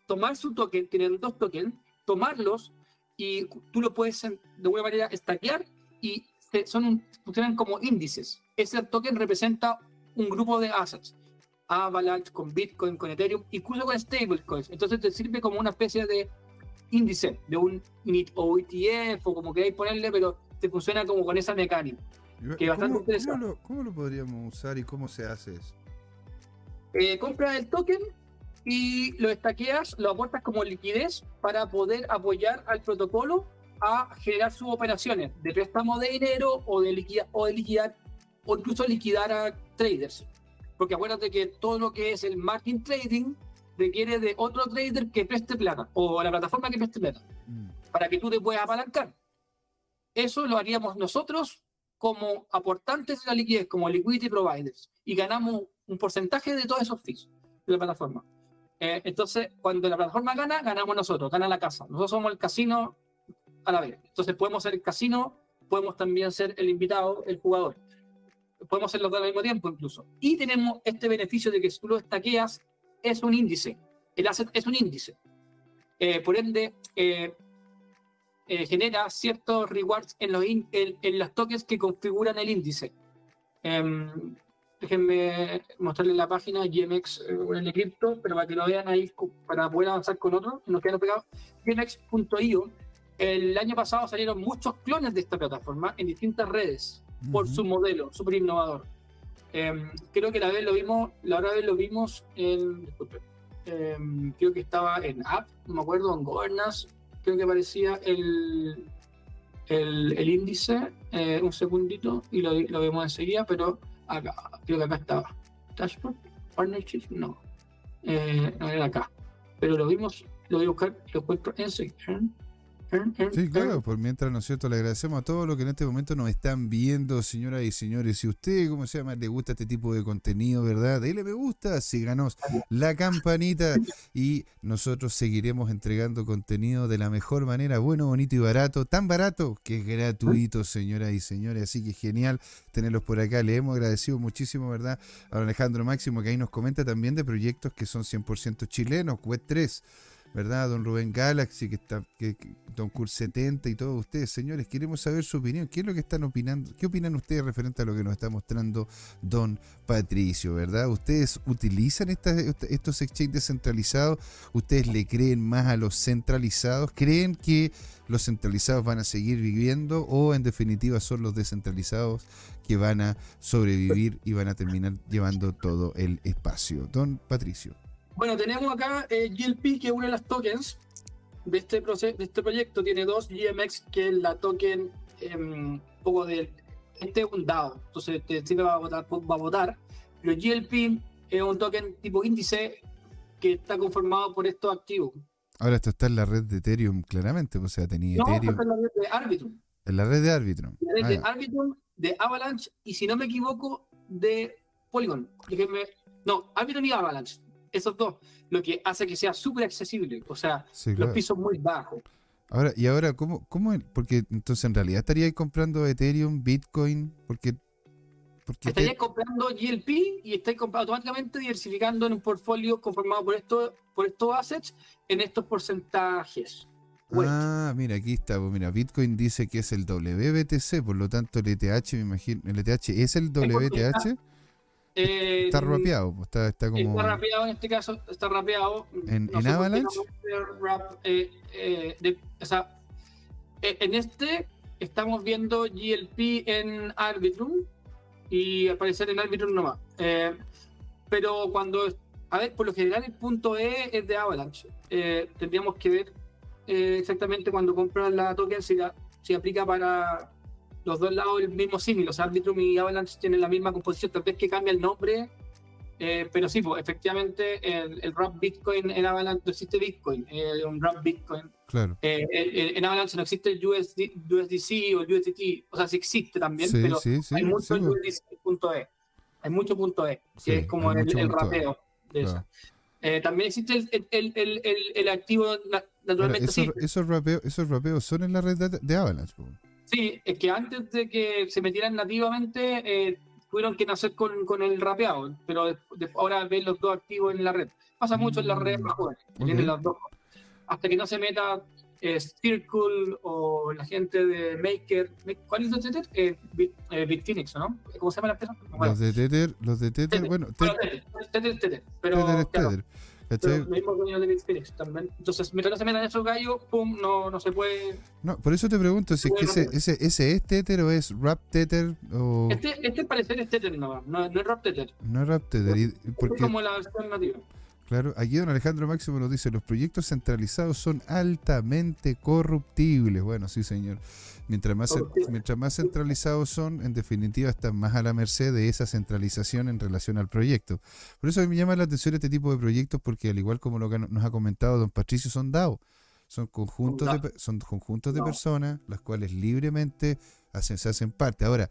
tomar su token, tienen dos tokens, tomarlos y tú lo puedes en- de alguna manera stackear y son un- funcionan como índices. Ese token representa un grupo de assets. Avalanche, con Bitcoin, con Ethereum, incluso con stablecoins. Entonces te sirve como una especie de índice, de un NIT o ETF o como queráis ponerle, pero te funciona como con esa mecánica. Que bastante ¿Cómo, interesante. cómo lo, cómo lo podríamos usar y cómo se hace eso? Eh, compras el token y lo estaqueas, lo aportas como liquidez para poder apoyar al protocolo a generar sus operaciones de préstamo de dinero o de, liquida- o de liquidar o incluso liquidar a traders. Porque acuérdate que todo lo que es el margin trading requiere de otro trader que preste plata o la plataforma que preste plata Mm, para que tú te puedas apalancar. Eso lo haríamos nosotros como aportantes de la liquidez, como liquidity providers, y ganamos un porcentaje de todos esos fees de la plataforma. Eh, entonces, cuando la plataforma gana, ganamos nosotros, gana la casa. Nosotros somos el casino a la vez. Entonces, podemos ser el casino, podemos también ser el invitado, el jugador. Podemos ser los dos al mismo tiempo, incluso. Y tenemos este beneficio de que si tú lo estaqueas, es un índice. El asset es un índice. Eh, por ende, eh, eh, genera ciertos rewards en los, in- en, en los tokens que configuran el índice. Em, déjenme mostrarles la página GMX eh, el cripto, pero para que lo vean ahí para poder avanzar con otro, nos quedan pegados. GMX.io. El año pasado salieron muchos clones de esta plataforma en distintas redes por ujú. su modelo, súper innovador. Em, creo que la vez lo vimos, la otra vez lo vimos en, disculpe, em, creo que estaba en App, no me acuerdo, en Governance, creo que aparecía el, el, el índice, eh, un segundito, y lo, lo vemos enseguida, pero acá, creo que acá estaba. Dashboard, Partnership, no, eh, no era acá, pero lo vimos, lo voy a buscar, lo encuentro enseguida. Sí, claro, por mientras, ¿no es cierto? Le agradecemos a todos los que en este momento nos están viendo, señoras y señores. Si usted, como se llama, le gusta este tipo de contenido, ¿verdad? Dele me gusta, síganos la campanita y nosotros seguiremos entregando contenido de la mejor manera, bueno, bonito y barato. Tan barato que es gratuito, señoras y señores. Así que genial tenerlos por acá. Le hemos agradecido muchísimo, ¿verdad? A Alejandro Máximo, que ahí nos comenta también de proyectos que son 100% chilenos, Web 3. ¿Verdad? Don Rubén Galaxy, que está, que, Don Cur 70 y todos ustedes, señores, queremos saber su opinión. ¿Qué es lo que están opinando? ¿Qué opinan ustedes referente a lo que nos está mostrando Don Patricio, verdad? ¿Ustedes utilizan estos exchanges descentralizados? ¿Ustedes le creen más a los centralizados? ¿Creen que los centralizados van a seguir viviendo o en definitiva son los descentralizados que van a sobrevivir y van a terminar llevando todo el espacio? Don Patricio. Bueno, tenemos acá eh, GLP, que es una de las tokens de este, de este proyecto. Tiene dos GMX, que es la token un poco de... Este es un DAO, entonces te sirve para votar, para votar. Pero GLP es un token tipo índice que está conformado por estos activos. Ahora esto está en la red de Ethereum, claramente, o sea, tenía No, Ethereum. está en la red de Arbitrum. En la red de Arbitrum. La red Ah, de ya. Arbitrum, de Avalanche y si no me equivoco, de Polygon. Déjenme- No, Arbitrum y Avalanche. Esos dos. Lo que hace que sea súper accesible. O sea, Sí, los pisos muy bajos. Ahora, y ahora, ¿cómo, cómo? Porque entonces en realidad estaríais comprando Ethereum, Bitcoin, porque. porque Estarías te- comprando GLP y estáis automáticamente diversificando en un portfolio conformado por, esto, por estos assets en estos porcentajes. Ah, mira, aquí está. pues mira, Bitcoin dice que es el WBTC, por lo tanto el ETH, me imagino. ¿El ETH es el WTH? Eh, Está rapeado, pues, está, está como. Está rapeado en este caso, está rapeado. ¿En- sé en Avalanche? no rap, eh, eh, de- o sea, eh, en este estamos viendo GLP en Arbitrum y al parecer en Arbitrum nomás. Eh, pero cuando, a ver, por lo general el punto E es de Avalanche. Eh, tendríamos que ver exactamente cuando compras la token si, la- si aplica para los dos lados el mismo símil. O sea, Arbitrum y Avalanche tienen la misma composición, tal vez que cambia el nombre eh, pero sí, pues, efectivamente, el, el Wrap Bitcoin en Avalanche no existe Bitcoin, eh, un Wrap Bitcoin. Claro. Eh, en, en Avalanche no existe el USD, USDC o el USDT, o sea, sí existe también, Sí, pero sí, sí. hay mucho el pues, USDC.e. Hay mucho punto E, que Sí, es como el, el E. rapeo de claro. eso. Eh, también existe el, el, el, activo, na- Ahora, naturalmente, esos, sí. esos, rapeos, esos rapeos son en la red de, de Avalanche. pues. Sí, es que antes de que se metieran nativamente, eh, tuvieron que nacer con, con el rapeado, pero de- de- ahora ven los dos activos en la red. Pasa mucho en las redes más jóvenes, que Ok. tienen las dos. Hasta que no se meta eh, Circle o la gente de Maker. ¿Cuál es el Tether? Eh, Bit- eh, Bitfinex, ¿no? ¿Cómo se llama la empresa? Bueno, Los de Tether, los de Tether, Tether. bueno, Tether, Tether, Tether, Tether, pero, Tether claro, Tether. Pero los mismos dueños de Bitfinex también. Entonces, mientras no se metan esos gallos, pum, no, no se puede No, por eso te pregunto si es que ese, ese, ese es Tether o es Rap Tether o Este, este parecer es Tether nomás, no, no es Rap Tether. no es Rap Tether. y- Es porque, como la versión nativa. Claro, aquí don Alejandro Máximo nos dice, los proyectos centralizados son altamente corruptibles. Bueno, sí, señor. Mientras más, mientras más centralizados son, en definitiva, están más a la merced de esa centralización en relación al proyecto. Por eso me llama la atención este tipo de proyectos, porque al igual como lo que nos ha comentado don Patricio, son DAO. Son conjuntos, de, son conjuntos de personas las cuales libremente hacen, se hacen parte. Ahora,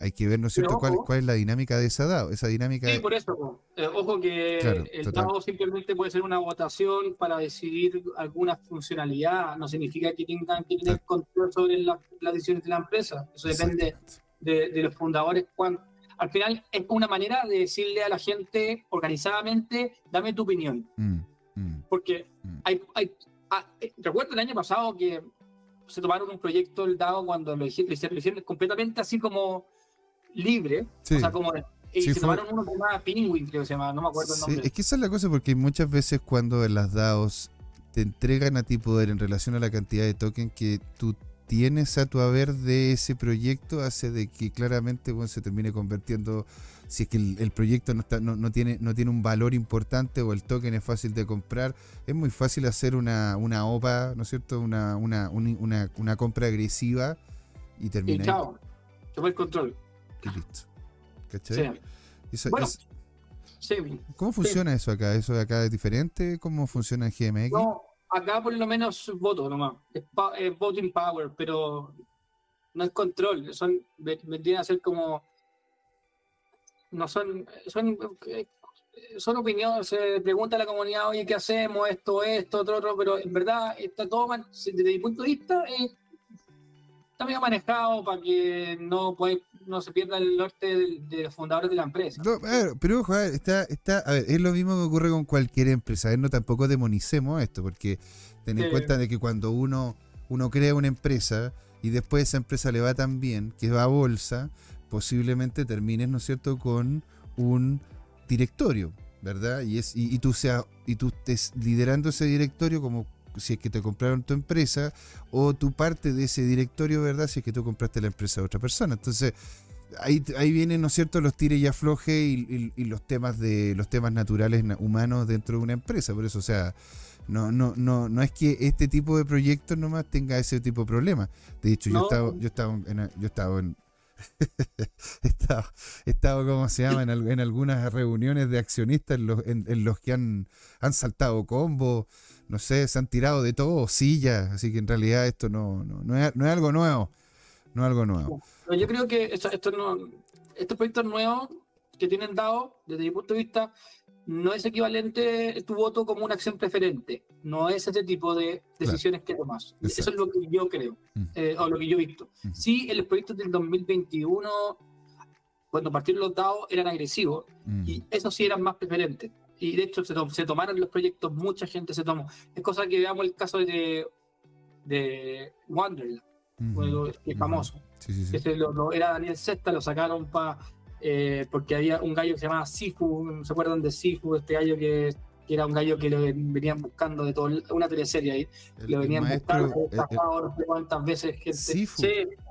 hay que ver, ¿no es cierto?, cuál, ojo. cuál es la dinámica de esa DAO. Esa dinámica Sí, por eso. Eh, ojo que Claro, el total. DAO simplemente puede ser una votación para decidir alguna funcionalidad. No significa que tengan que tener control sobre la- las decisiones de la empresa. Eso depende de, de los fundadores. cuán- al final es una manera de decirle a la gente organizadamente, dame tu opinión. Mm, mm, Porque mm. hay, hay ah, eh, recuerdo el año pasado que se tomaron un proyecto el DAO cuando lo hicieron, lo hicieron- lo hicieron completamente así como libre, Sí. o sea, como y Sí, se fue- tomaron uno que se llama Penguin, creo que se llama, no me acuerdo el Sí, nombre. es que esa es la cosa, porque muchas veces cuando en las DAOs te entregan a ti poder en relación a la cantidad de token que tú tienes a tu haber de ese proyecto, hace de que claramente bueno, se termine convirtiendo, si es que el, el proyecto no, está, no, no tiene, no tiene un valor importante o el token es fácil de comprar, es muy fácil hacer una, una OPA, ¿no es cierto? Una, una, un- una, una compra agresiva y y termina ahí, chao, fue el control. Y listo. Sí, ¿Cachai? Eso- Bueno, es- sí. ¿Cómo funciona eso acá? ¿Eso de acá es diferente? ¿Cómo funciona en GMX? No, acá por lo menos voto nomás, es, pa- es voting power, pero no es control, son, ve- vendrían a ser como, no son, son, eh, son opiniones, se pregunta a la comunidad, oye, ¿qué hacemos? Esto, esto, otro, otro, pero en verdad está todo, desde mi punto de vista, eh, está bien manejado para que no, puede- no se pierda el norte de, los fundadores de la empresa. No, a ver, pero ojo, a ver, está, está, a ver, es lo mismo que ocurre con cualquier empresa. A ver, no tampoco demonicemos esto, porque ten en Sí. cuenta de que cuando uno, uno crea una empresa y después esa empresa le va tan bien que va a bolsa, posiblemente termines, ¿no es cierto?, con un directorio, ¿verdad? Y es, y, y tú sea, y tú estés liderando ese directorio como si es que te compraron tu empresa, o tu parte de ese directorio, ¿verdad? Si es que tú compraste la empresa de otra persona. Entonces, ahí, ahí vienen, ¿no es cierto?, los tires y afloje y, y- y los temas de los temas naturales na- humanos dentro de una empresa. Por eso, o sea, no, no, no, no es que este tipo de proyectos nomás tenga ese tipo de problemas. De hecho, yo estaba, yo estaba en, yo estaba en, he, estado, he estado, ¿cómo se llama? En, al- en algunas reuniones de accionistas en los, en, en los que han, han saltado combos, no sé, se han tirado de todo, sillas, así que en realidad esto no, no, no, es, no es algo nuevo, no es algo nuevo. Yo creo que esto, esto no, estos proyectos nuevos que tienen dado, desde mi punto de vista, no es equivalente tu voto como una acción preferente. No es ese tipo de decisiones que tomas. Eso es Exacto. lo que yo creo, Mm. eh, o lo que yo he visto. Ujú. Sí, en los proyectos del 2021, cuando partieron los dados, eran agresivos Mm, y eso sí eran más preferentes. Y de hecho se, to- se tomaron los proyectos, mucha gente se tomó. Es cosa que veamos el caso de, de Wonderland, bueno, que es ujú. famoso. Sí, sí, sí. Ese lo, lo- era Daniel Sesta, lo sacaron para porque había un gallo que se llamaba Sifu, ¿se acuerdan de Sifu? Este gallo que, que era un gallo que lo venían buscando de todo, una teleserie ahí, El, lo el venían maestro, buscando, el- el- estafado no sé cuántas veces gente. Sifu.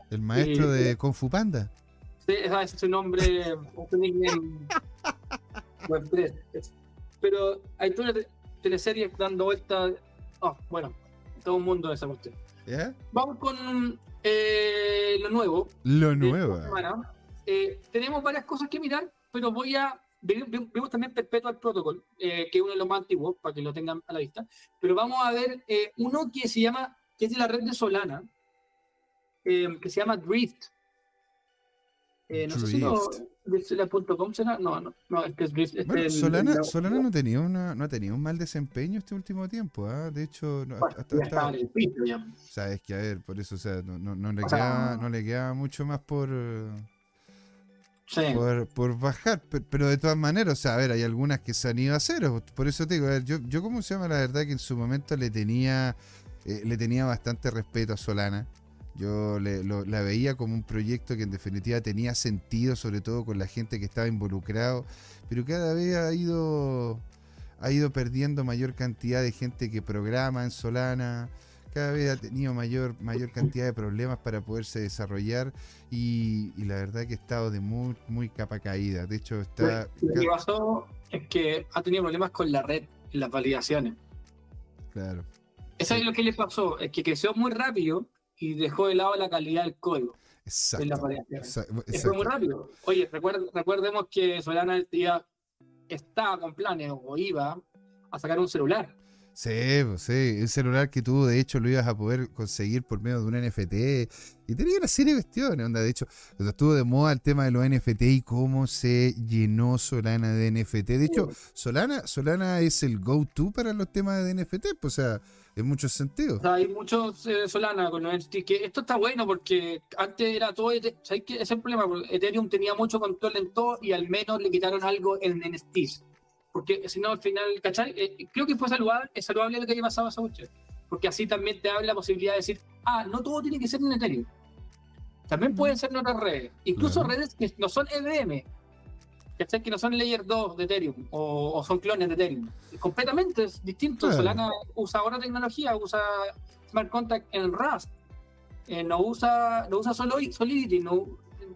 El maestro y- de Kung Fu Panda. sí, ese es su nombre, su nickname web 3. Pero hay toda una te- teleserie dando vueltas. Oh, bueno, todo el mundo de esa cuestión. ¿Ya? Vamos con eh, lo nuevo. Lo nuevo. Eh, tenemos varias cosas que mirar, pero voy a. ve- ve- Vemos también Perpetual Protocol, eh, que es uno de los más antiguos, para que lo tengan a la vista. Pero vamos a ver eh, uno que se llama, que es de la red de Solana, eh, que se llama Drift. Eh, no sé si lo. Drift.com será. No, no, no, es Drift. este Bueno, es el- Solana, el- Solana no, tenía una, no ha tenido un mal desempeño este último tiempo. ¿ah? De hecho, no, Bueno, hasta- ya hasta- en el piso ya. O sea, es que a ver, por eso, o sea, no, no, no le, O sea, queda, no le queda mucho más por, eh, Sí. por, por bajar, pe- pero de todas maneras, o sea, a ver, hay algunas que se han ido a cero, por eso te digo, a ver, yo, yo como se llama, la verdad que en su momento le tenía, eh, le tenía bastante respeto a Solana, yo le- lo- la veía como un proyecto que en definitiva tenía sentido, sobre todo con la gente que estaba involucrado, pero cada vez ha ido, ha ido perdiendo mayor cantidad de gente que programa en Solana, cada vez ha tenido mayor, mayor cantidad de problemas para poderse desarrollar y, y la verdad que ha estado de muy, muy capa caída. De hecho, está... Lo que pasó es que ha tenido problemas con la red en las validaciones. Claro. Eso Sí. es lo que le pasó, es que creció muy rápido y dejó de lado la calidad del código Exacto. en fue muy rápido. Oye, recuerd- recordemos que Solana iba- estaba con planes o iba a sacar un celular. Sí, pues, sí, el celular que tú de hecho lo ibas a poder conseguir por medio de un NFT y tenía una serie de cuestiones, onda, de hecho, estuvo de moda el tema de los NFT y cómo se llenó Solana de NFT. De hecho, Solana, Solana es el go-to para los temas de NFT, pues, o sea, en muchos sentidos. O sea, hay muchos eh, Solana con los que esto está bueno porque antes era todo, ¿sabes qué? Es el problema, porque Ethereum tenía mucho control en todo y al menos le quitaron algo en NFTs. Porque si no, al final, ¿cachai? Eh, creo que fue saludable, es saludable lo que haya pasado esa cuestión. Porque así también te abre la posibilidad de decir, ah, no todo tiene que ser en Ethereum. También pueden ser en otras redes. Incluso Claro. redes que no son EVM. ¿Cachai? Que no son Layer 2 de Ethereum o, o son clones de Ethereum. Completamente es distinto. Claro. Solana usa ahora tecnología, usa smart contract en Rust. Eh, no usa no usa Solo- Solidity, no,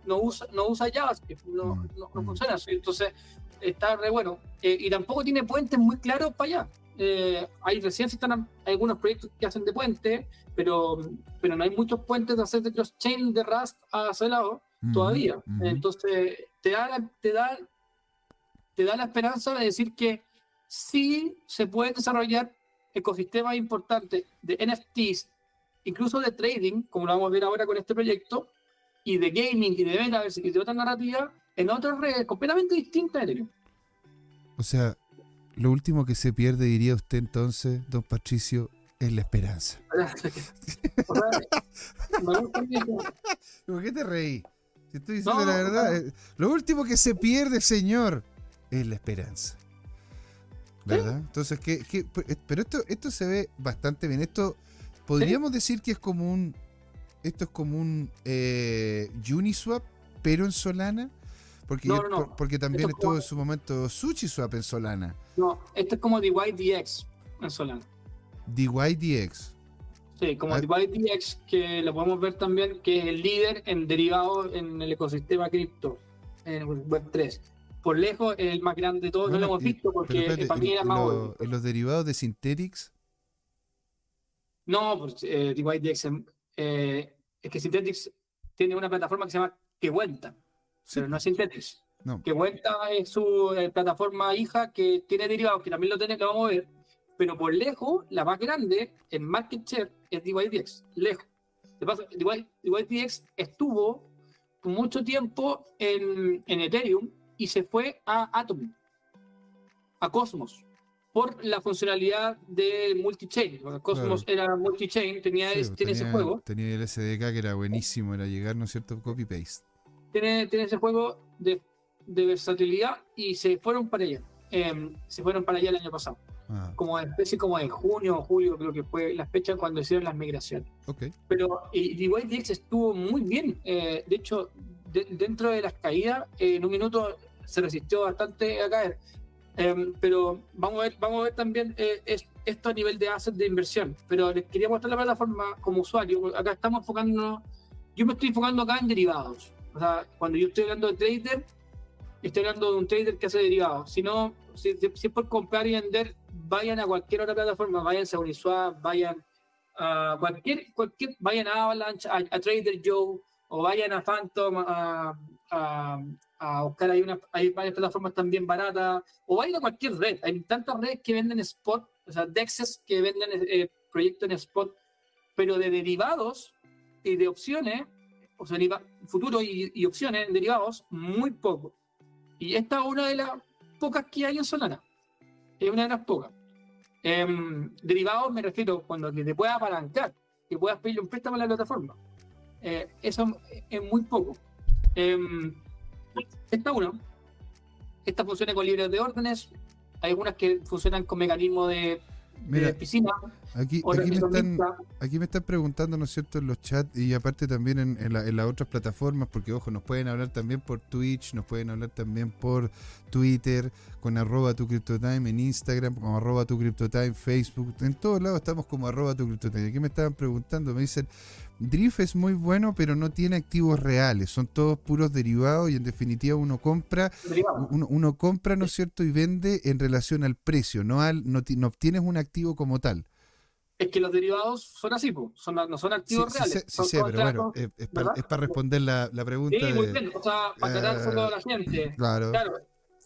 no usa no usa JavaScript, no, Mm, no, no mm. funciona así. Entonces está re bueno. Eh, y tampoco tiene puentes muy claros para allá. Eh, hay recién se están algunos proyectos que hacen de puente, pero, pero no hay muchos puentes de hacer de cross-chain de Rust a ese lado Ujú, todavía. Entonces, te da, te, da, te da la esperanza de decir que sí se pueden desarrollar ecosistemas importantes de NFTs, incluso de trading, como lo vamos a ver ahora con este proyecto, y de gaming y de metaverse y de otra narrativa en otras redes completamente distintas de. O sea, lo último que se pierde, diría usted entonces, don Patricio, es la esperanza. ¿Por qué te reí? Si estoy diciendo No, la verdad, no. eh, lo último que se pierde, señor, es la esperanza. ¿Verdad? Entonces, ¿qué, qué- eh, pero esto, esto se ve bastante bien. Esto, podríamos decir que es como un, esto es como un eh, Uniswap, pero en Solana. Porque, No, yo- no, no. por- porque también Esto es estuvo como- en su momento SushiSwap en Solana. No, esto es como DYDX en Solana. DYDX. Sí, como Ah. DYDX, que lo podemos ver también, que es el líder en derivados en el ecosistema cripto, en Web3. Por lejos, el más grande de todos, no, lo hemos visto porque espérate, para mí era más lo- bueno. y los derivados de Synthetix. No, pues eh, DYDX, eh, es que Synthetix tiene una plataforma que se llama que cuenta, Sí. pero no es Synthetix. No. Que cuenta es su eh, plataforma hija que tiene derivados, que también lo tiene, lo vamos a ver, pero por lejos, la más grande en market share es DYDX, lejos. De paso, DY DYDX estuvo mucho tiempo en, en Ethereum y se fue a Atom, a Cosmos, por la funcionalidad de multi-chain. Cosmos era multi-chain, tenía, Sí, es- pues, ese juego, Tenía el SDK que era buenísimo, era llegar, ¿no es cierto? Copy-paste. tiene, tiene ese juego de, de versatilidad y se fueron para allá. Em, se fueron para allá el año pasado, Ah, como especie como de junio o julio, creo que fue la fecha cuando hicieron las migraciones. ok. Pero y DYDX estuvo muy bien. eh, de hecho, de- dentro de las caídas, eh, en un minuto se resistió bastante a caer. Em, pero vamos a ver, vamos a ver también eh, es- esto a nivel de assets de inversión. Pero les quería mostrar la plataforma como usuario. Acá estamos enfocándonos. Yo me estoy enfocando acá en derivados. O sea, cuando yo estoy hablando de trader, estoy hablando de un trader que hace derivados. Si no, si, si es por comprar y vender, vayan a cualquier otra plataforma, vayan a Uniswap, vayan a cualquier, cualquier, vayan a Avalanche, a, a Trader Joe, o vayan a Phantom a, a, a buscar ahí una, hay varias plataformas también baratas, o vayan a cualquier red. Hay tantas redes que venden spot, o sea, dexes que venden eh, proyectos en spot, pero de derivados y de opciones, o sea, futuro y, y opciones derivados, muy poco. Y esta es una de las pocas que hay en Solana. Es una de las pocas. Em, derivados me refiero cuando te puedas apalancar, que puedas pedirle un préstamo a la plataforma. Eh, eso es muy poco. Em, esta uno. Esta funciona con libros de órdenes. Hay algunas que funcionan con mecanismo de, Mira, de piscina. aquí, aquí, me están, aquí me están preguntando, ¿no es cierto?, en los chats y aparte también en, en la- en las otras plataformas, porque ojo, nos pueden hablar también por Twitch, nos pueden hablar también por Twitter, con arroba tu CryptoTime, en Instagram, como arroba tu CryptoTime, Facebook, en todos lados estamos como arroba tu CryptoTime. Aquí me estaban preguntando, me dicen, Drift es muy bueno, pero no tiene activos reales, son todos puros derivados y en definitiva uno compra uno, uno compra, ¿no es cierto?, y vende en relación al precio, no al no, no obtienes un activo como tal. Es que los derivados son así, po. son, no son Sí, activos sí reales. sí sé, pero bueno, es, para responder la, la pregunta Sí, muy de... bien. O sea, para la gente. Claro, Claro,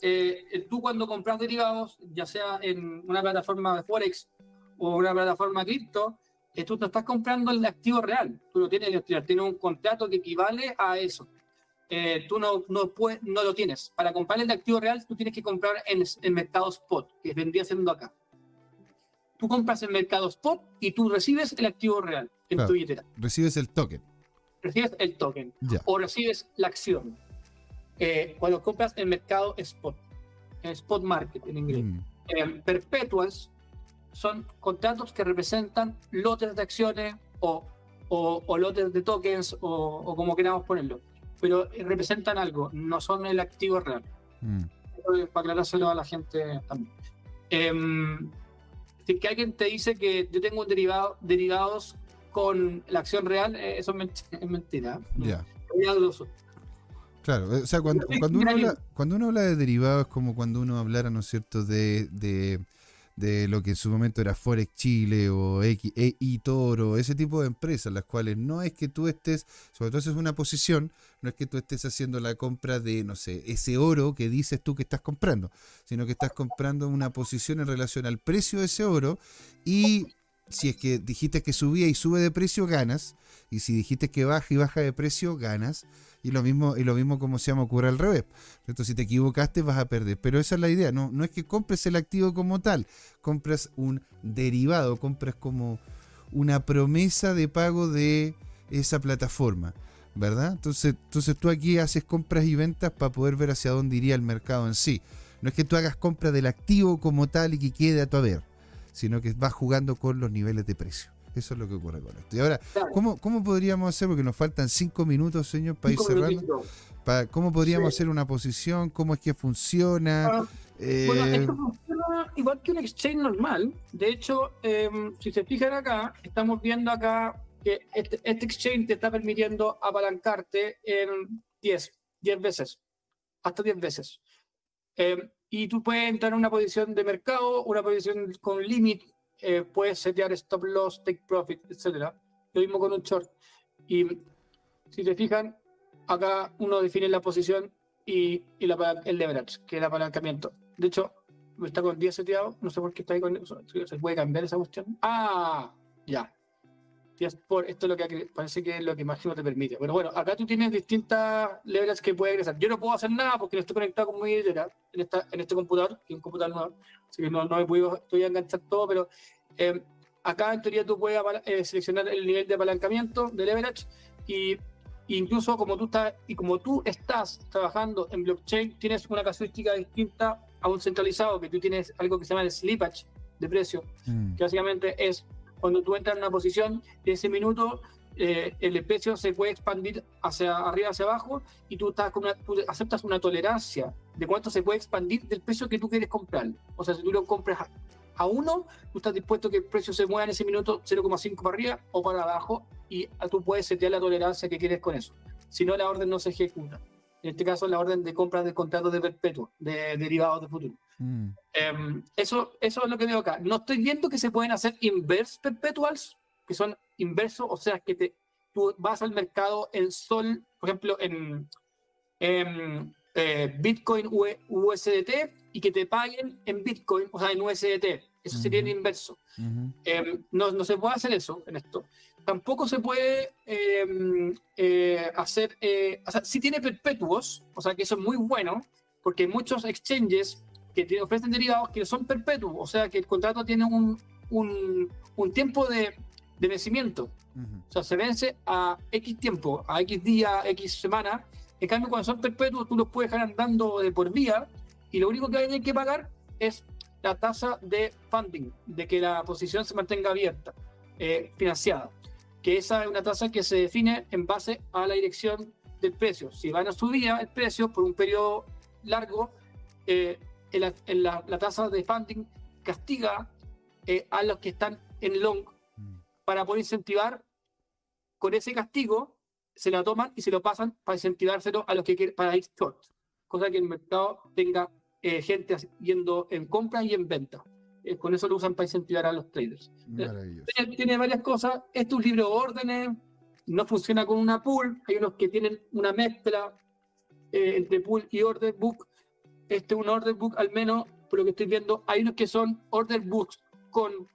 eh, eh, tú cuando compras derivados, ya sea en una plataforma de Forex o una plataforma cripto, eh, tú no estás comprando el activo real, tú lo tienes, tienes un contrato que equivale a eso. Eh, tú no, no, puedes, no lo tienes. Para comprar el activo real, tú tienes que comprar en el mercado spot, que vendría siendo acá. Tú compras en mercado spot y tú recibes el activo real en Claro. tu billetera. recibes el token. Recibes el token Ya. o recibes la acción. Eh, cuando compras en mercado spot, en spot market en inglés. Mm, Eh, perpetuas son contratos que representan lotes de acciones o, o- o lotes de tokens o, o como queramos ponerlo. Pero eh, representan algo, no son el activo real. mm. Para aclarárselo a la gente también. Em, si que alguien te dice que yo tengo un derivado, derivados con la acción real, eh, eso es ment- es mentira. Milagroso. Claro, o sea, cuando, cuando, uno habla, cuando uno habla de derivados es como cuando uno hablara, ¿no es cierto?, de, de, de lo que en su momento era Forex Chile o X, e, eToro, ese tipo de empresas, las cuales no es que tú estés, sobre todo si es una posición, no es que tú estés haciendo la compra de, no sé, ese oro que dices tú que estás comprando, sino que estás comprando una posición en relación al precio de ese oro y si es que dijiste que subía y sube de precio, ganas, y si dijiste que baja y baja de precio, ganas. Y lo mismo, y lo mismo como se llama ocurre al revés. Entonces, si te equivocaste, vas a perder. Pero esa es la idea. No, no es que compres el activo como tal. Compras un derivado. Compras como una promesa de pago de esa plataforma. ¿Verdad? Entonces, entonces tú aquí haces compras y ventas para poder ver hacia dónde iría el mercado en sí. No es que tú hagas compra del activo como tal y que quede a tu haber, sino que vas jugando con los niveles de precio. Eso es lo que ocurre con esto. Y ahora, Claro. ¿Cómo, ¿Cómo podríamos hacer? Porque nos faltan cinco minutos, señor, para ir cerrando. minutitos. Pa- ¿Cómo podríamos Sí. hacer una posición? ¿Cómo es que funciona? Ah, Eh, Bueno, esto funciona igual que un exchange normal. De hecho, em, si se fijan acá, estamos viendo acá que este, este exchange te está permitiendo apalancarte en 10, 10 veces, hasta 10 veces. Em, y tú puedes entrar en una posición de mercado, una posición con limit, eh, puedes setear stop loss, take profit, etc. Lo mismo con un short. Y si te fijan, acá uno define la posición y, y la, el leverage, que es el apalancamiento. De hecho, está con 10 seteado, no sé por qué está ahí con eso. ¿Se puede cambiar esa cuestión? Ah, ya. Por, esto es lo que parece que es lo que Máximo te permite. Pero bueno, acá tú tienes distintas leverages que puedes ingresar. Yo no puedo hacer nada porque no estoy conectado con mi billetera en, esta, en este computador, que es un computador nuevo. Así que no, no me puedo estoy a enganchar todo, pero eh, acá en teoría tú puedes eh, seleccionar el nivel de apalancamiento de leverage y incluso como tú estás y como tú estás trabajando en blockchain tienes una casuística distinta a un centralizado que tú tienes algo que se llama el slippage de precio mm. que básicamente es cuando tú entras en una posición de ese minuto eh, el precio se puede expandir hacia arriba hacia abajo y tú, estás con una, tú aceptas una tolerancia de cuánto se puede expandir del precio que tú quieres comprar o sea si tú lo compras a uno, tú estás dispuesto a que el precio se mueva en ese minuto 0,5 para arriba o para abajo y tú puedes setear la tolerancia que quieres con eso. Si no, la orden no se ejecuta. En este caso, la orden de compra de contratos de perpetuo, de derivados de futuro. Mm. Em, eso, eso es lo que veo acá. No estoy viendo que se pueden hacer inverse perpetuals, que son inversos, o sea, que te, tú vas al mercado en sol, por ejemplo, en, eh, Bitcoin USDT y que te paguen en Bitcoin, o sea, en USDT. Eso sería el inverso. Em, no, no, se puede hacer eso en esto. Tampoco se puede em, eh, hacer, eh, o sea, sí tiene perpetuos, o sea, que eso es muy bueno, porque hay muchos exchanges que te ofrecen derivados que son perpetuos, o sea, que el contrato tiene un, un, un tiempo de, de vencimiento. O sea, se vence a X tiempo, a X día, X semana, en cambio, cuando son perpetuos, tú los puedes dejar andando de por vía y lo único que hay que pagar es la tasa de funding, de que la posición se mantenga abierta, eh, financiada. Que esa es una tasa que se define en base a la dirección del precio. Si van a subir el precio por un periodo largo, eh, en la, tasa de funding castiga eh, a los que están en long mm. para poder incentivar con ese castigo se la toman y se lo pasan para incentivárselo a los que quieren, para ir short. Cosa que el mercado tenga eh, gente yendo en compra y en venta. Eh, con eso lo usan para incentivar a los traders. Eh, tiene, varias cosas. Este es un libro de órdenes, no funciona con una pool. Hay unos que tienen una mezcla entre pool y order book. Este es un order book, al menos por lo que estoy viendo. Hay unos que son order books con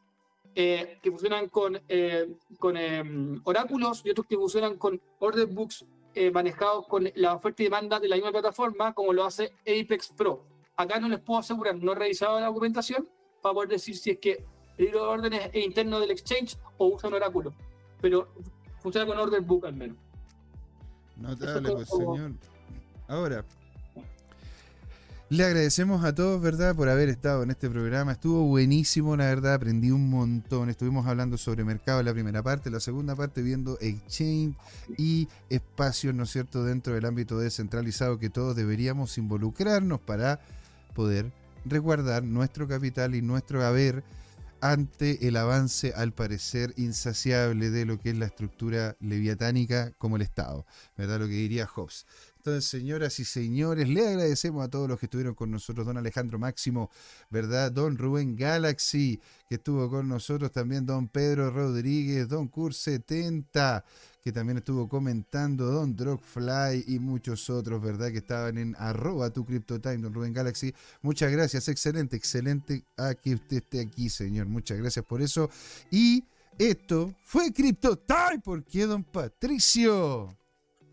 eh, que funcionan con, eh, con em, oráculos y otros que funcionan con order books eh, manejados con la oferta y demanda de la misma plataforma, como lo hace Apex Pro. Acá no les puedo asegurar, no he revisado la documentación para poder decir si es que el libro de órdenes es interno del exchange o usa un oráculo, pero funciona con order book al menos. Notable, pues, señor. Ahora, le agradecemos a todos, ¿verdad?, por haber estado en este programa. Estuvo buenísimo, la verdad, aprendí un montón. Estuvimos hablando sobre mercado en la primera parte, la segunda parte viendo exchange y espacios, ¿no es cierto?, dentro del ámbito descentralizado que todos deberíamos involucrarnos para poder resguardar nuestro capital y nuestro haber ante el avance, al parecer, insaciable de lo que es la estructura leviatánica como el Estado, ¿verdad? Lo que diría Hobbes. Entonces, señoras y señores, le agradecemos a todos los que estuvieron con nosotros, don Alejandro Máximo, ¿verdad? Don Rubén Galaxy, que estuvo con nosotros también, don Pedro Rodríguez, don Cur 70, que también estuvo comentando, don Drogfly y muchos otros, ¿verdad? Que estaban en arroba tu CryptoTime, don Rubén Galaxy. Muchas gracias, excelente, excelente a que usted esté aquí, señor. Muchas gracias por eso. Y esto fue CryptoTime, ¿por qué, don Patricio?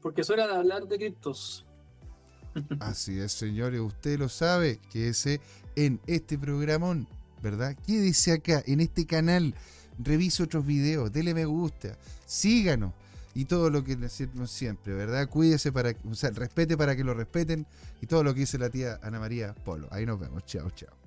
porque es hora de hablar de criptos. Así es, señores, usted lo sabe, quédese en este programón, ¿verdad? Quédese acá, en este canal, revise otros videos, dele me gusta, síganos y todo lo que decimos siempre, ¿verdad? Cuídese para, o sea, respete para que lo respeten y todo lo que dice la tía Ana María Polo. Ahí nos vemos, chao, chao.